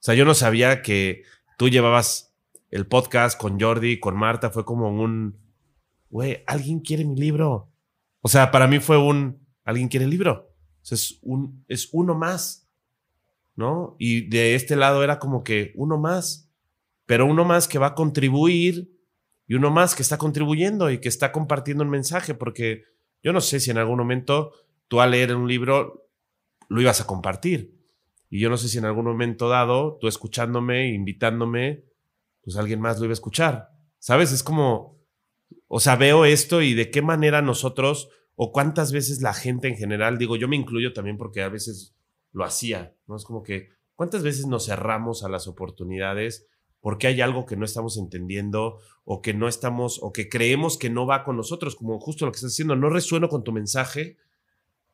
sea, yo no sabía que tú llevabas el podcast con Jordi, con Marta, fue como un, güey, alguien quiere mi libro. O sea, para mí fue un, alguien quiere el libro es, un, es uno más, ¿no? Y de este lado era como que uno más, pero uno más que va a contribuir y uno más que está contribuyendo y que está compartiendo un mensaje, porque yo no sé si en algún momento tú al leer un libro lo ibas a compartir. Y yo no sé si en algún momento dado, tú escuchándome, invitándome, pues alguien más lo iba a escuchar. ¿Sabes? Es como, o sea, veo esto y de qué manera nosotros o cuántas veces la gente en general, digo, yo me incluyo también porque a veces lo hacía, ¿no? Es como que, ¿cuántas veces nos cerramos a las oportunidades porque hay algo que no estamos entendiendo o que no estamos, o que creemos que no va con nosotros, como justo lo que estás diciendo, no resueno con tu mensaje,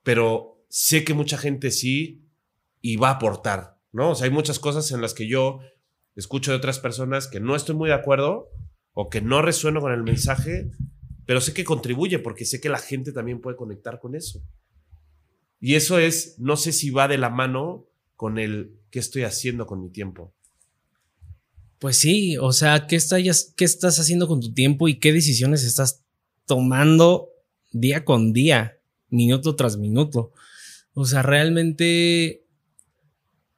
pero sé que mucha gente sí y va a aportar, ¿no? O sea, hay muchas cosas en las que yo escucho de otras personas que no estoy muy de acuerdo o que no resueno con el mensaje, pero sé que contribuye porque sé que la gente también puede conectar con eso. Y eso es, no sé si va de la mano con el qué estoy haciendo con mi tiempo. Pues sí, o sea, ¿qué estás, haciendo con tu tiempo y qué decisiones estás tomando día con día, minuto tras minuto? O sea, realmente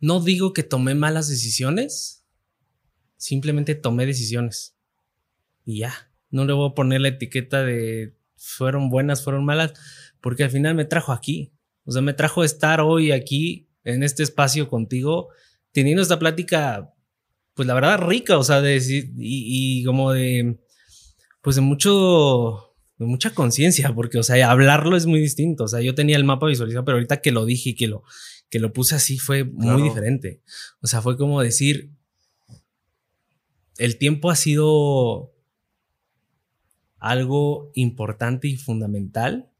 no digo que tomé malas decisiones, simplemente tomé decisiones. Y ya no le voy a poner la etiqueta de fueron buenas, fueron malas, porque al final me trajo aquí. O sea, me trajo estar hoy aquí en este espacio contigo, teniendo esta plática, pues la verdad rica, o sea, de decir, y, como de, pues de mucho, de mucha conciencia, porque, o sea, hablarlo es muy distinto. O sea, yo tenía el mapa visualizado, pero ahorita que lo dije y que lo, que lo puse así fue muy diferente. O sea, fue como decir, el tiempo ha sido algo importante y fundamental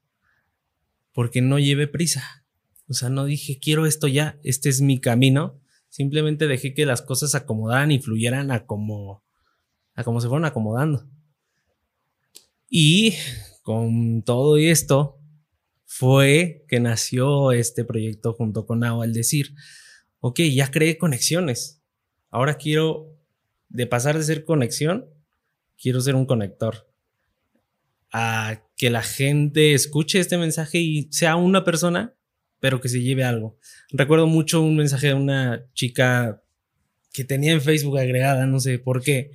porque no llevé prisa. O sea, no dije, quiero esto ya, este es mi camino. Simplemente dejé que las cosas se acomodaran y fluyeran a como, a como se fueron acomodando. Y con todo esto fue que nació este proyecto junto con Nao al decir, ok, ya creé conexiones. Ahora quiero, de pasar de ser conexión, quiero ser un conector a que la gente escuche este mensaje y sea una persona, pero que se lleve algo. Recuerdo mucho un mensaje de una chica que tenía en Facebook agregada, no sé por qué,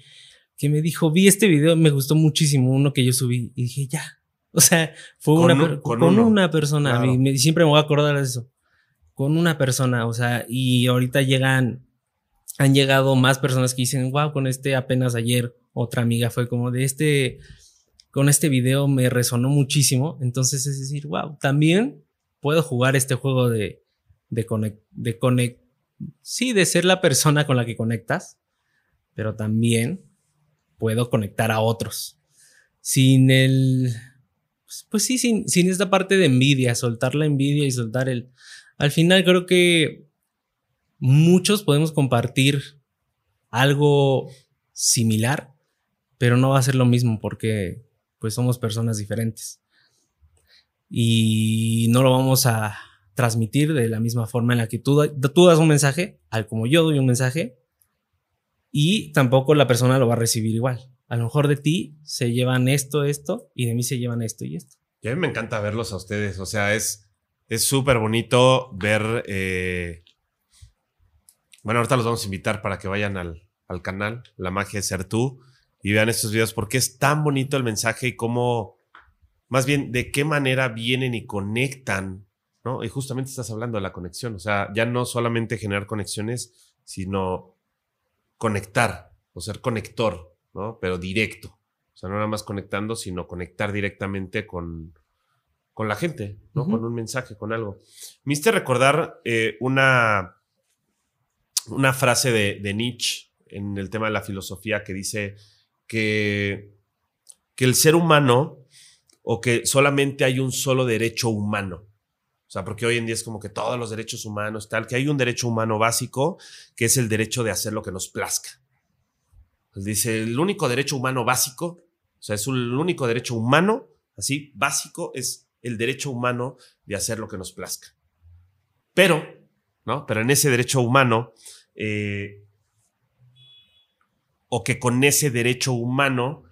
que me dijo, vi este video, me gustó muchísimo, uno que yo subí, y dije, ya. O sea, fue con una, con, una persona, siempre me voy a acordar de eso, con una persona, o sea, y ahorita llegan, han llegado más personas que dicen, wow, con este apenas ayer, otra amiga fue como de este con este video me resonó muchísimo. Entonces es decir, wow, también puedo jugar este juego de, de de sí, de ser la persona con la que conectas, pero también puedo conectar a otros. Sin el, pues, pues sí, sin, sin esta parte de envidia, soltar la envidia y soltar el... Al final creo que muchos podemos compartir algo similar, pero no va a ser lo mismo porque pues somos personas diferentes. Y no lo vamos a transmitir de la misma forma en la que tú, das un mensaje, al como yo doy un mensaje, y tampoco la persona lo va a recibir igual. A lo mejor de ti se llevan esto, esto, y de mí se llevan esto y esto. Y a mí me encanta verlos a ustedes, o sea, es es súper bonito ver... Eh, bueno, ahorita los vamos a invitar para que vayan al, al canal, La Magia de Ser Tú, y vean estos videos porque es tan bonito el mensaje y cómo, más bien, de qué manera vienen y conectan, ¿no? Y justamente estás hablando de la conexión, o sea, ya no solamente generar conexiones, sino conectar, o ser conector, ¿no? Pero directo. O sea, no nada más conectando, sino conectar directamente con, con la gente, ¿no? Con un mensaje, con algo. Me hiciste recordar eh, una, una frase de, de Nietzsche en el tema de la filosofía que dice que, que el ser humano o que solamente hay un solo derecho humano. O sea, porque hoy en día es como que todos los derechos humanos, tal, que hay un derecho humano básico que es el derecho de hacer lo que nos plazca. Pues dice, el único derecho humano básico, o sea, es el único derecho humano, así, básico, es el derecho humano de hacer lo que nos plazca. Pero, ¿no? Pero en ese derecho humano, eh, o que con ese derecho humano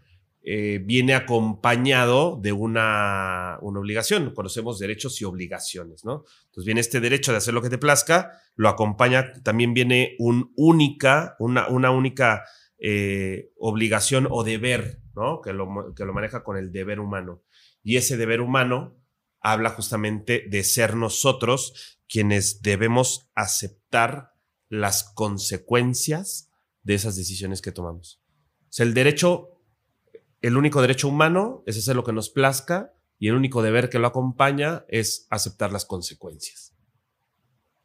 eh, viene acompañado de una, una, obligación. Conocemos derechos y obligaciones, ¿no? Entonces viene este derecho de hacer lo que te plazca, lo acompaña, también viene un única, una, una única eh, obligación o deber, ¿no? Que lo, que lo maneja con el deber humano. Y ese deber humano habla justamente de ser nosotros quienes debemos aceptar las consecuencias de esas decisiones que tomamos. O sea, el derecho, el único derecho humano es hacer lo que nos plazca y el único deber que lo acompaña es aceptar las consecuencias.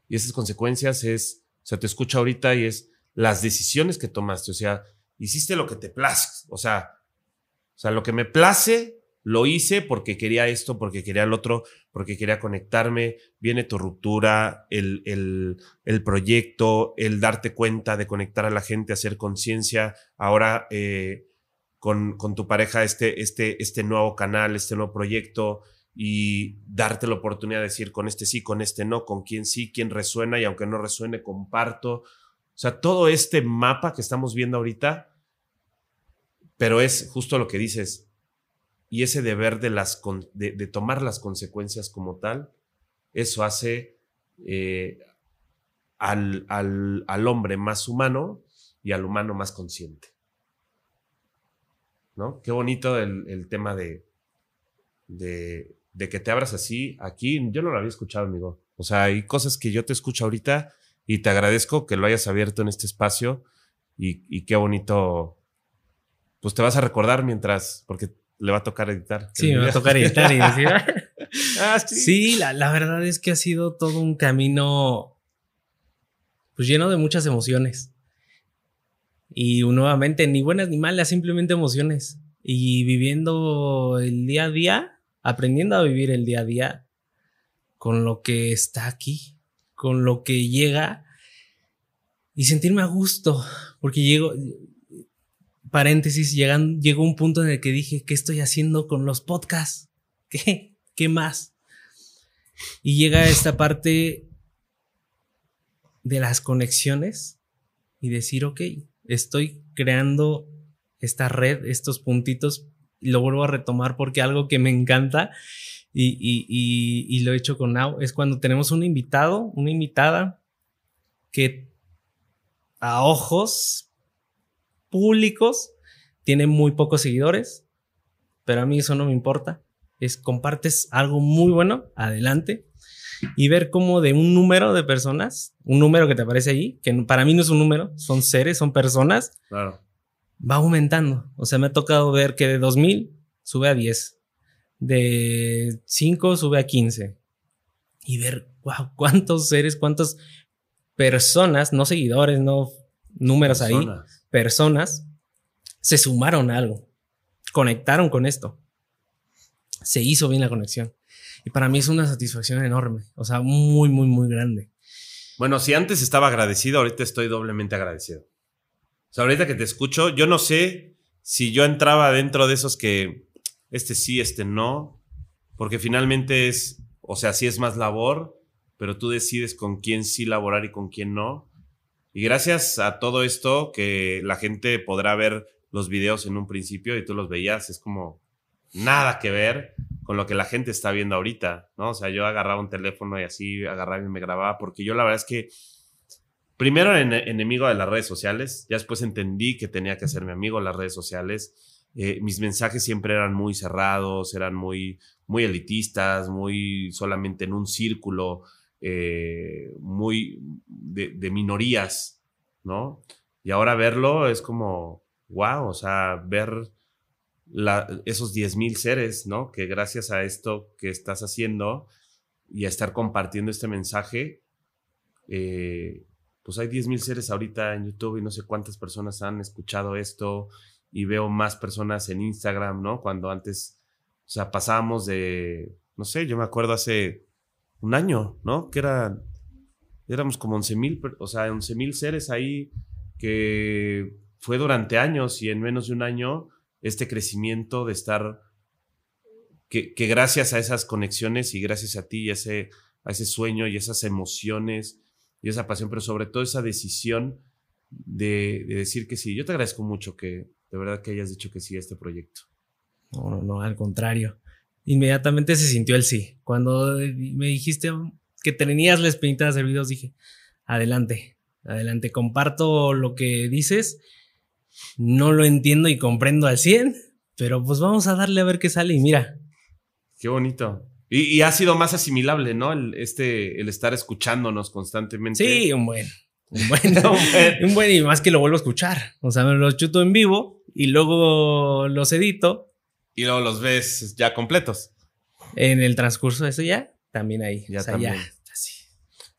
Y esas consecuencias es, o sea, te escucho ahorita y es las decisiones que tomaste, o sea, hiciste lo que te plazca, o sea, o sea, lo que me place lo hice porque quería esto, porque quería el otro, porque quería conectarme. Viene tu ruptura, el, el, el proyecto, el darte cuenta de conectar a la gente, hacer conciencia. Ahora eh, con, con, tu pareja este, este, este nuevo canal, este nuevo proyecto y darte la oportunidad de decir con este sí, con este no, con quién sí, quién resuena y aunque no resuene, comparto. O sea, todo este mapa que estamos viendo ahorita, pero es justo lo que dices, y ese deber de, las, de, tomar las consecuencias como tal, eso hace eh, al, al, hombre más humano y al humano más consciente. ¿No? Qué bonito el, tema de, de, que te abras así. Aquí yo no lo había escuchado, amigo. O sea, hay cosas que yo te escucho ahorita y te agradezco que lo hayas abierto en este espacio y, y qué bonito. Pues te vas a recordar mientras, porque le va a tocar editar. Sí, me va a tocar editar y decir. ah, sí, la, la, verdad es que ha sido todo un camino pues lleno de muchas emociones. Y nuevamente, ni buenas ni malas, simplemente emociones. Y viviendo el día a día, aprendiendo a vivir el día a día con lo que está aquí, con lo que llega y sentirme a gusto, porque llego, paréntesis, llegan, llegó un punto en el que dije, ¿qué estoy haciendo con los podcasts? ¿Qué? ¿Qué más? Y llega esta parte de las conexiones y decir, ok, estoy creando esta red, estos puntitos, y lo vuelvo a retomar porque algo que me encanta y, y, y lo he hecho con Now es cuando tenemos un invitado, una invitada que a ojos públicos, tiene muy pocos seguidores, pero a mí eso no me importa. Es compartes algo muy bueno, adelante. Y ver cómo de un número de personas, un número que te aparece ahí, que para mí no es un número, son seres, son personas, va aumentando. O sea, me ha tocado ver que de 2000 sube a 10. De 5 sube a 15. Y ver, wow, cuántos seres, cuántas personas, no seguidores, no números ahí, personas, se sumaron a algo, conectaron con esto. Se hizo bien la conexión. Y para mí es una satisfacción enorme, o sea, muy, muy, muy grande. Bueno, si antes estaba agradecido, ahorita estoy doblemente agradecido. O sea, ahorita que te escucho, yo no sé si yo entraba dentro de esos que este sí, este no, porque finalmente es, o sea, sí es más labor, pero tú decides con quién sí laborar y con quién no. Y gracias a todo esto que la gente podrá ver los videos en un principio y tú los veías, es como nada que ver con lo que la gente está viendo ahorita, ¿no? O sea, yo agarraba un teléfono y así agarraba y me grababa, porque yo la verdad es que primero era enemigo de las redes sociales, ya después entendí que tenía que mi amigo de las redes sociales. Eh, mis mensajes siempre eran muy cerrados, eran muy, muy elitistas, muy solamente en un círculo, eh, muy de, minorías, ¿no? Y ahora verlo es como, wow, o sea, ver esos 10.000 seres, ¿no? Que gracias a esto que estás haciendo y a estar compartiendo este mensaje, eh, pues hay 10.000 seres ahorita en YouTube y no sé cuántas personas han escuchado esto y veo más personas en Instagram, ¿no? Cuando antes, o sea, pasábamos de, no sé, yo me acuerdo hace un año, ¿no? Que era, éramos como 11.000, o sea, 11.000 seres ahí que fue durante años y en menos de un año este crecimiento de estar, que, gracias a esas conexiones y gracias a ti y a ese, sueño y esas emociones y esa pasión, pero sobre todo esa decisión de, decir que sí. Yo te agradezco mucho que de verdad que hayas dicho que sí a este proyecto. No, no, al contrario. Inmediatamente se sintió el sí. Cuando me dijiste que tenías la espinita de hacer dije, adelante, adelante, comparto lo que dices no lo entiendo y comprendo al 100, pero pues vamos a darle a ver qué sale y mira. Qué bonito. Y, ha sido más asimilable, ¿no? El, este, el estar escuchándonos constantemente. Sí, un buen. Un buen, un buen. y más que lo vuelvo a escuchar. O sea, me los chuto en vivo y luego los edito. Y luego los ves ya completos. En el transcurso de eso ya, también ahí. Ya también.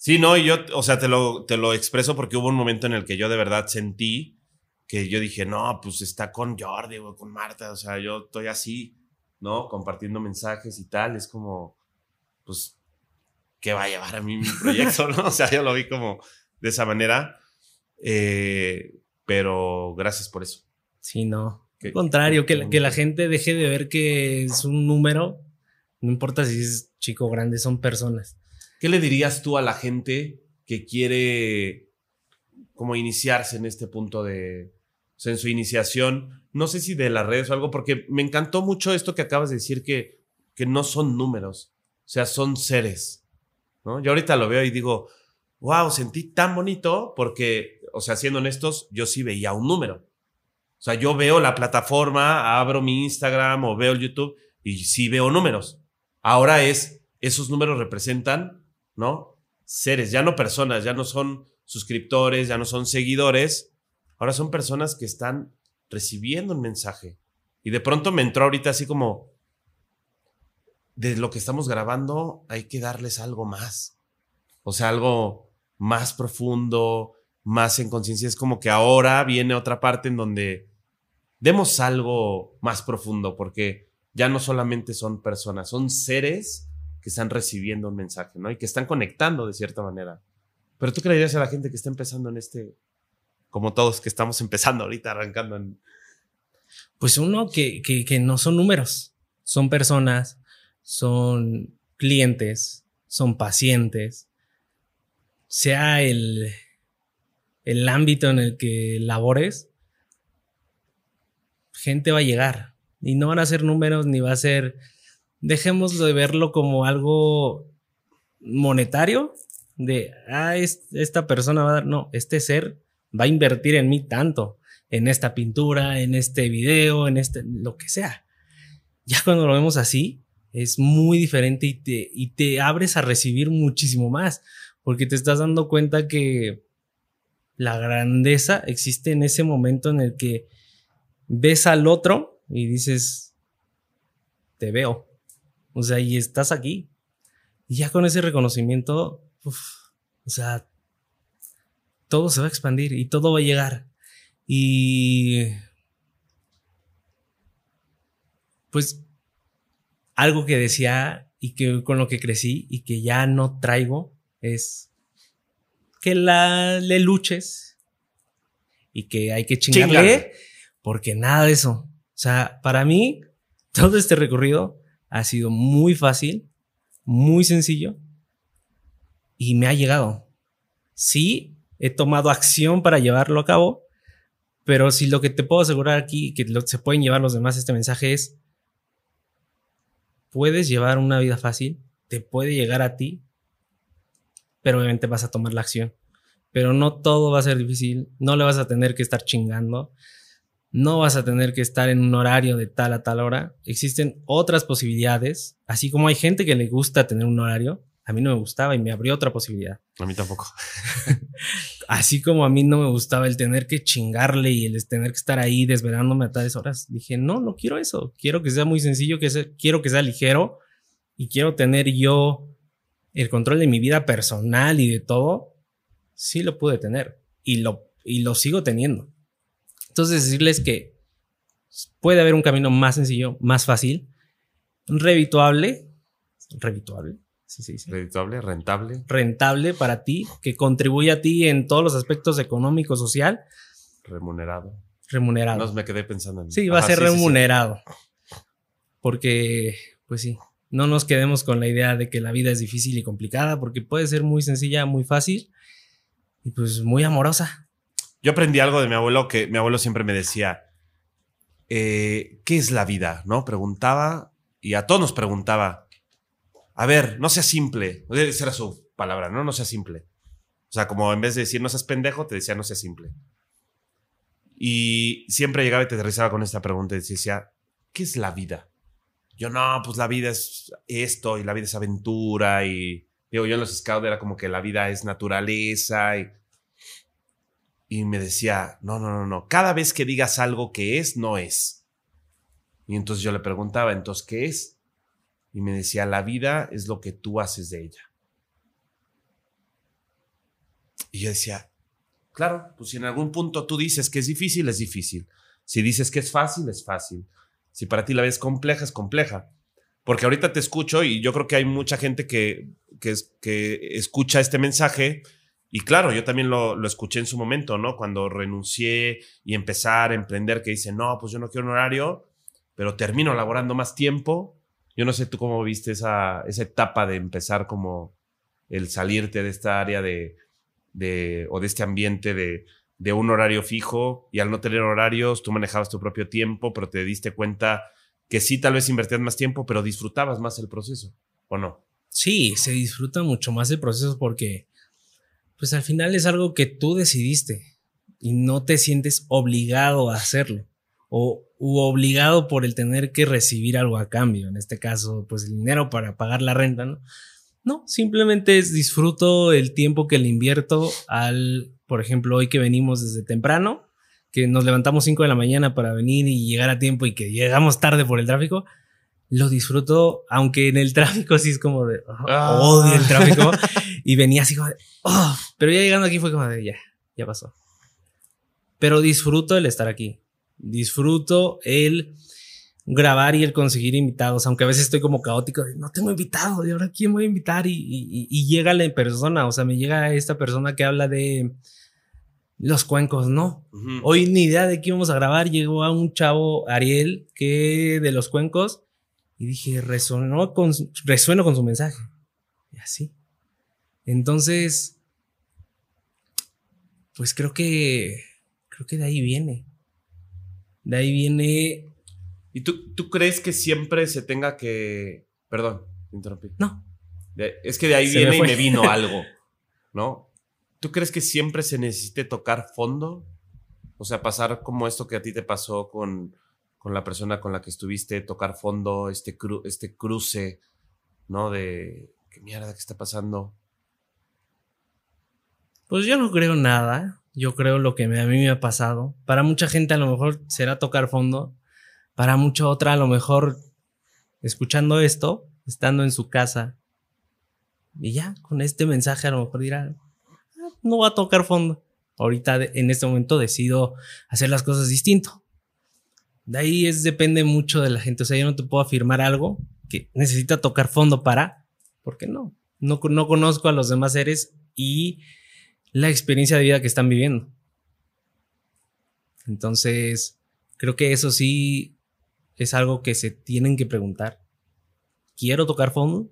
Sí, no, y yo, o sea, te lo, te lo expreso porque hubo un momento en el que yo de verdad sentí que yo dije, no, pues está con Jordi o con Marta, o sea, yo estoy así, ¿no? Compartiendo mensajes y tal, es como, pues, ¿qué va a llevar a mí mi proyecto, no? O sea, yo lo vi como de esa manera, eh, pero gracias por eso. Sí, no. Al contrario, que, que la gente deje de ver que es un número, no importa si es chico o grande, son personas. ¿Qué le dirías tú a la gente que quiere como iniciarse en este punto de, en su iniciación, no sé si de las redes o algo, porque me encantó mucho esto que acabas de decir, que, que no son números, o sea, son seres, ¿no? Yo ahorita lo veo y digo, wow, sentí tan bonito porque, o sea, siendo honestos, yo sí veía un número. O sea, yo veo la plataforma, abro mi Instagram o veo el YouTube y sí veo números. Ahora es, esos números representan, ¿no? Seres, ya no personas, ya no son suscriptores, ya no son seguidores, Ahora son personas que están recibiendo un mensaje. Y de pronto me entró ahorita así como, de lo que estamos grabando hay que darles algo más. O sea, algo más profundo, más en conciencia. Es como que ahora viene otra parte en donde demos algo más profundo, porque ya no solamente son personas, son seres que están recibiendo un mensaje, ¿no? Y que están conectando de cierta manera. Pero tú creerías a la gente que está empezando en este, como todos que estamos empezando ahorita, arrancando en... Pues uno que, que, no son números, son personas, son clientes, son pacientes, sea el, el ámbito en el que labores, gente va a llegar y no van a ser números ni va a ser, dejemos de verlo como algo monetario, de, ah, esta persona va a dar, no, este ser va a invertir en mí tanto, en esta pintura, en este video, en este, lo que sea. Ya cuando lo vemos así, es muy diferente y te, y te abres a recibir muchísimo más, porque te estás dando cuenta que la grandeza existe en ese momento en el que ves al otro y dices, te veo. O sea, y estás aquí. Y ya con ese reconocimiento, o sea, todo se va a expandir y todo va a llegar. Y pues algo que decía y que con lo que crecí y que ya no traigo es que la, le luches y que hay que chingarle porque nada de eso. O sea, para mí todo este recorrido ha sido muy fácil, muy sencillo y me ha llegado. Sí, he tomado acción para llevarlo a cabo, pero si lo que te puedo asegurar aquí, que se pueden llevar los demás este mensaje es, puedes llevar una vida fácil, te puede llegar a ti, pero obviamente vas a tomar la acción. Pero no todo va a ser difícil, no le vas a tener que estar chingando, no vas a tener que estar en un horario de tal a tal hora. Existen otras posibilidades, así como hay gente que le gusta tener un horario, a mí no me gustaba y me abrió otra posibilidad. A mí tampoco. Así como a mí no me gustaba el tener que chingarle y el tener que estar ahí desvelándome a tales horas, dije, no, no quiero eso. Quiero que sea muy sencillo, que quiero que sea ligero y quiero tener yo el control de mi vida personal y de todo. Sí lo pude tener y lo, y lo sigo teniendo. Entonces decirles que puede haber un camino más sencillo, más fácil, revituable, revituable, Sí, rentable. Rentable para ti, que contribuye a ti en todos los aspectos económico, social. Remunerado. Remunerado. No me quedé pensando en Sí, va a ser remunerado. Porque, pues sí, no nos quedemos con la idea de que la vida es difícil y complicada, porque puede ser muy sencilla, muy fácil y pues muy amorosa. Yo aprendí algo de mi abuelo que mi abuelo siempre me decía, eh, ¿qué es la vida? ¿No? Preguntaba y a todos nos preguntaba, a ver, no sea simple. Esa era su palabra, ¿no? No sea simple. O sea, como en vez de decir no seas pendejo, te decía no sea simple. Y siempre llegaba y te aterrizaba con esta pregunta y decía, ¿qué es la vida? Yo, no, pues la vida es esto y la vida es aventura y digo, yo en los scouts era como que la vida es naturaleza y, y me decía, no, no, no, no, cada vez que digas algo que es, no es. Y entonces yo le preguntaba, entonces, ¿qué es? Y me decía, la vida es lo que tú haces de ella. Y yo decía, claro, pues si en algún punto tú dices que es difícil, es difícil. Si dices que es fácil, es fácil. Si para ti la ves compleja, es compleja. Porque ahorita te escucho y yo creo que hay mucha gente que, que, que escucha este mensaje. Y claro, yo también lo, lo, escuché en su momento, ¿no? Cuando renuncié y empezar a emprender, que dice, no, pues yo no quiero un horario, pero termino laborando más tiempo yo no sé tú cómo viste esa, esa etapa de empezar como el salirte de esta área de, de o de este ambiente de, de un horario fijo y al no tener horarios tú manejabas tu propio tiempo, pero te diste cuenta que sí, tal vez invertías más tiempo, pero disfrutabas más el proceso, ¿o no? Sí, se disfruta mucho más el proceso porque, pues al final es algo que tú decidiste y no te sientes obligado a hacerlo o obligado por el tener que recibir algo a cambio, en este caso, pues el dinero para pagar la renta, ¿no? No, simplemente es disfruto el tiempo que le invierto al, por ejemplo, hoy que venimos desde temprano, que nos levantamos 5 de la mañana para venir y llegar a tiempo y que llegamos tarde por el tráfico, lo disfruto, aunque en el tráfico sí es como de, oh, ah. odio el tráfico, y venía así como de, oh, pero ya llegando aquí fue como de, ya, ya pasó. Pero disfruto el estar aquí, Disfruto el grabar y el conseguir invitados, aunque a veces estoy como caótico, no tengo invitado, ¿y ahora quién voy a invitar? Y, y, llega la persona, o sea, me llega esta persona que habla de los cuencos, ¿no? Hoy ni idea de qué íbamos a grabar, llegó a un chavo, Ariel, que de los cuencos, y dije, resonó con, resueno con su mensaje. Y así. Entonces, pues creo que, creo que de ahí viene. De ahí viene. ¿Y tú, tú crees que siempre se tenga que. Perdón, interrumpí. No. es que de ahí viene y me vino algo, ¿no? ¿Tú crees que siempre se necesite tocar fondo? O sea, pasar como esto que a ti te pasó con, con la persona con la que estuviste, tocar fondo, este, este cruce, ¿no? De qué mierda que está pasando. Pues yo no creo nada. Yo creo lo que a mí me ha pasado. Para mucha gente a lo mejor será tocar fondo. Para mucha otra a lo mejor escuchando esto, estando en su casa, y ya, con este mensaje a lo mejor dirá, ah, no va a tocar fondo. Ahorita en este momento decido hacer las cosas distinto. De ahí es depende mucho de la gente. O sea, yo no te puedo afirmar algo que necesita tocar fondo para, porque no. No, no conozco a los demás seres y la experiencia de vida que están viviendo. Entonces, creo que eso sí es algo que se tienen que preguntar. ¿Quiero tocar fondo?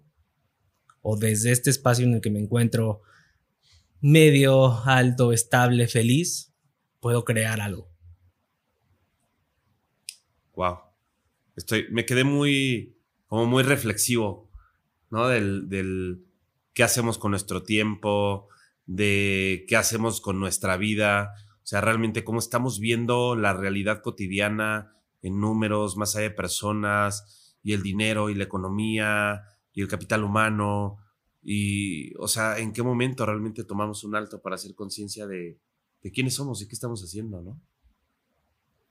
¿O desde este espacio en el que me encuentro medio, alto, estable, feliz, puedo crear algo? Wow. Estoy, me quedé muy, como muy reflexivo, ¿no? Del, del qué hacemos con nuestro tiempo, de qué hacemos con nuestra vida, o sea, realmente cómo estamos viendo la realidad cotidiana en números, más allá de personas, y el dinero, y la economía, y el capital humano, y, o sea, en qué momento realmente tomamos un alto para hacer conciencia de, de quiénes somos y qué estamos haciendo, ¿no?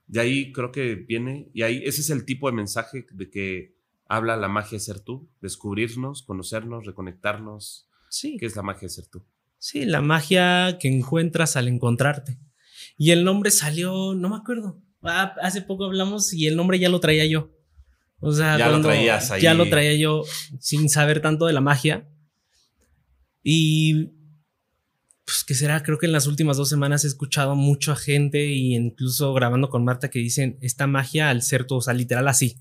De ahí creo que viene, y ahí ese es el tipo de mensaje de que habla la magia de ser tú, descubrirnos, conocernos, reconectarnos. Sí. ¿Qué es la magia de ser tú? Sí, la magia que encuentras al encontrarte. Y el nombre salió, no me acuerdo. Ah, hace poco hablamos y el nombre ya lo traía yo. O sea, ya lo traías Ya lo traía yo sin saber tanto de la magia. Y pues que será, creo que en las últimas dos semanas he escuchado mucha gente y incluso grabando con Marta que dicen esta magia al ser todo, o sea, literal así.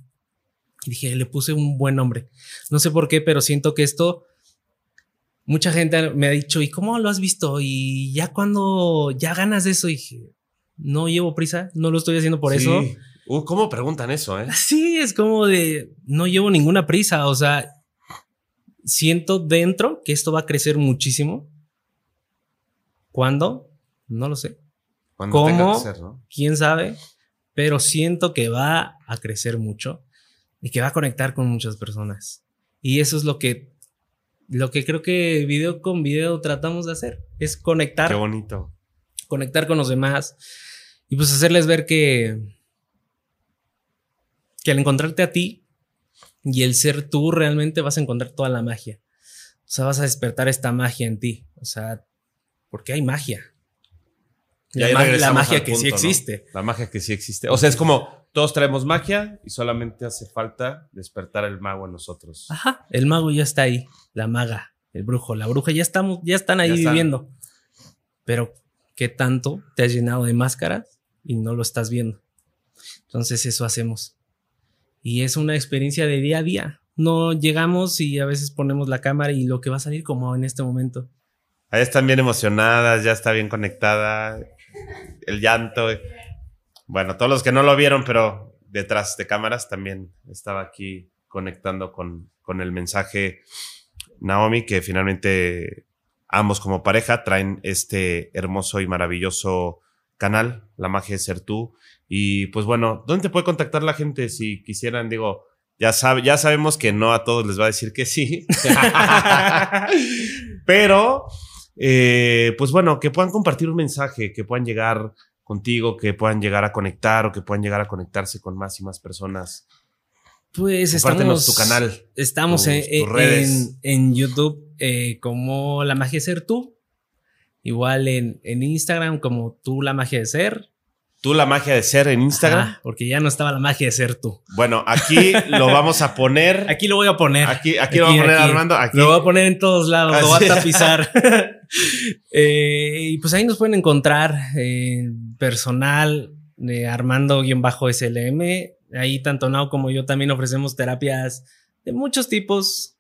Y dije, le puse un buen nombre. No sé por qué, pero siento que esto mucha gente me ha dicho, ¿y cómo lo has visto? Y ya cuando ya ganas de eso, dije, no llevo prisa, no lo estoy haciendo por eso. Uh, ¿Cómo preguntan eso? Eh? Sí, es como de, no llevo ninguna prisa, o sea, siento dentro que esto va a crecer muchísimo. ¿Cuándo? No lo sé. ¿Cómo? ¿Quién sabe? Pero siento que va a crecer mucho y que va a conectar con muchas personas. Y eso es lo que lo que creo que video con video tratamos de hacer es conectar. Qué bonito. Conectar con los demás y pues hacerles ver que, que al encontrarte a ti y el ser tú realmente vas a encontrar toda la magia. O sea, vas a despertar esta magia en ti. O sea, porque hay magia. La, magia que sí existe. La magia que sí existe. O sea, es como todos traemos magia y solamente hace falta despertar el mago en nosotros. Ajá, el mago ya está ahí, la maga, el brujo, la bruja, ya estamos, ya están ahí viviendo. Pero, ¿qué tanto te has llenado de máscaras y no lo estás viendo? Entonces, eso hacemos. Y es una experiencia de día a día. No llegamos y a veces ponemos la cámara y lo que va a salir como en este momento. Ahí están bien emocionadas, ya está bien conectada. El llanto. Bueno, todos los que no lo vieron, pero detrás de cámaras también estaba aquí conectando con, con el mensaje Naomi, que finalmente ambos como pareja traen este hermoso y maravilloso canal, La Magia de Ser Tú. Y pues bueno, ¿dónde te puede contactar la gente si quisieran? Digo, ya, sabe, ya sabemos que no a todos les va a decir que sí. Pero, eh, pues bueno, que puedan compartir un mensaje, que puedan llegar contigo, que puedan llegar a conectar o que puedan llegar a conectarse con más y más personas? Pues estamos. tu canal. Estamos en, en, YouTube eh, como La Magia de Ser Tú. Igual en, en, Instagram como Tú La Magia de Ser. Tú la magia de ser en Instagram. porque ya no estaba la magia de ser tú. Bueno, aquí lo vamos a poner. Aquí lo voy a poner. Aquí, aquí, lo voy a poner, Armando. Aquí. Lo voy a poner en todos lados, lo voy a tapizar. Eh, y pues ahí nos pueden encontrar personal de Armando-SLM. Ahí tanto Nao como yo también ofrecemos terapias de muchos tipos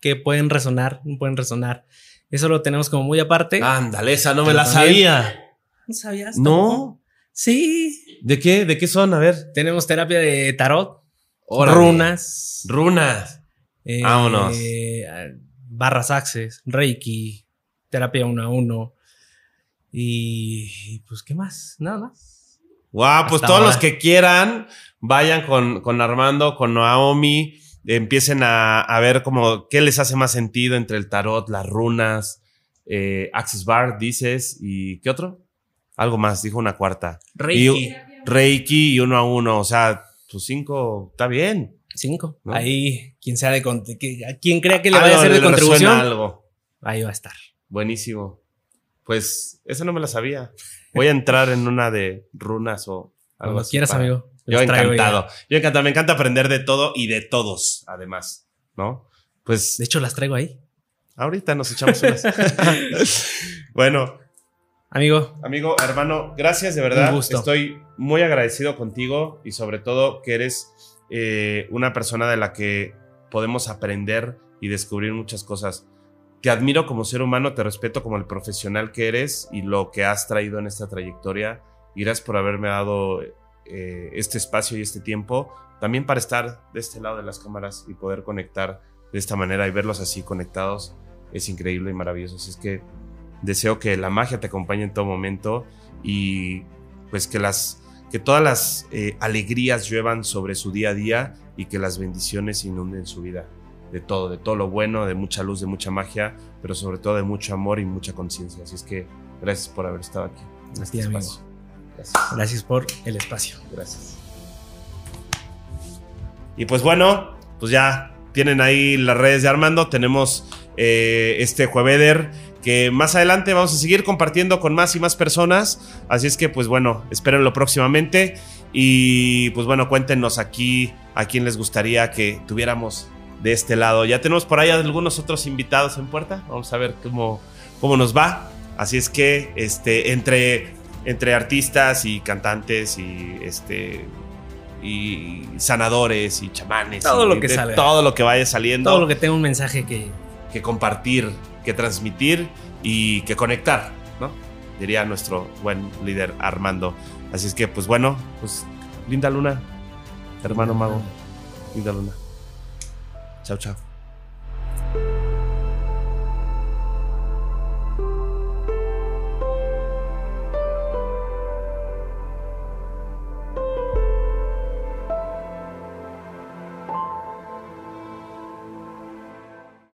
que pueden resonar, pueden resonar. Eso lo tenemos como muy aparte. Ándale, esa no me la sabía. ¿No sabías? No. Sí. ¿De qué? ¿De qué son? A ver. Tenemos terapia de tarot, runas. Runas. Eh, Vámonos. Barras Access, Reiki, terapia uno a uno. Y, pues, ¿qué más? Nada más. Wow, pues todos los que quieran, vayan con, con Armando, con Naomi, empiecen a, a, ver como qué les hace más sentido entre el tarot, las runas, eh, Access Bar, dices, y ¿qué otro? Algo más, dijo una cuarta. Reiki. Y, Reiki y uno a uno. O sea, tus cinco, está bien. Cinco. Ahí, quien sea de quien crea que le vaya a hacer de contribución. Algo. Ahí va a estar. Buenísimo. Pues esa no me la sabía. Voy a entrar en una de runas o algo Cuando quieras, amigo. Yo encantado. Yo encantado. Me encanta aprender de todo y de todos, además, ¿no? Pues. De hecho, las traigo ahí. Ahorita nos echamos unas. bueno. Amigo. Amigo, hermano, gracias de verdad. Estoy muy agradecido contigo y sobre todo que eres eh, una persona de la que podemos aprender y descubrir muchas cosas. Te admiro como ser humano, te respeto como el profesional que eres y lo que has traído en esta trayectoria. Y por haberme dado eh, este espacio y este tiempo, también para estar de este lado de las cámaras y poder conectar de esta manera y verlos así conectados es increíble y maravilloso. Así es que deseo que la magia te acompañe en todo momento y pues que las que todas las eh, alegrías lluevan sobre su día a día y que las bendiciones inunden su vida de todo, de todo lo bueno, de mucha luz, de mucha magia, pero sobre todo de mucho amor y mucha conciencia. Así es que gracias por haber estado aquí. Este gracias, Gracias por el espacio. Gracias. Y pues bueno, pues ya tienen ahí las redes de Armando. Tenemos eh, este Jueveder que más adelante vamos a seguir compartiendo con más y más personas. Así es que, pues bueno, espérenlo próximamente. Y pues bueno, cuéntenos aquí a quién les gustaría que tuviéramos de este lado. Ya tenemos por ahí algunos otros invitados en puerta. Vamos a ver cómo, cómo nos va. Así es que este, entre, entre artistas y cantantes y este y sanadores y chamanes. Todo lo que sale. Todo lo que vaya saliendo. Todo lo que tenga un mensaje que... Que compartir, que transmitir y que conectar, ¿no? Diría nuestro buen líder Armando. Así es que, pues bueno, pues linda luna, hermano mago. Linda luna. Chao, chao.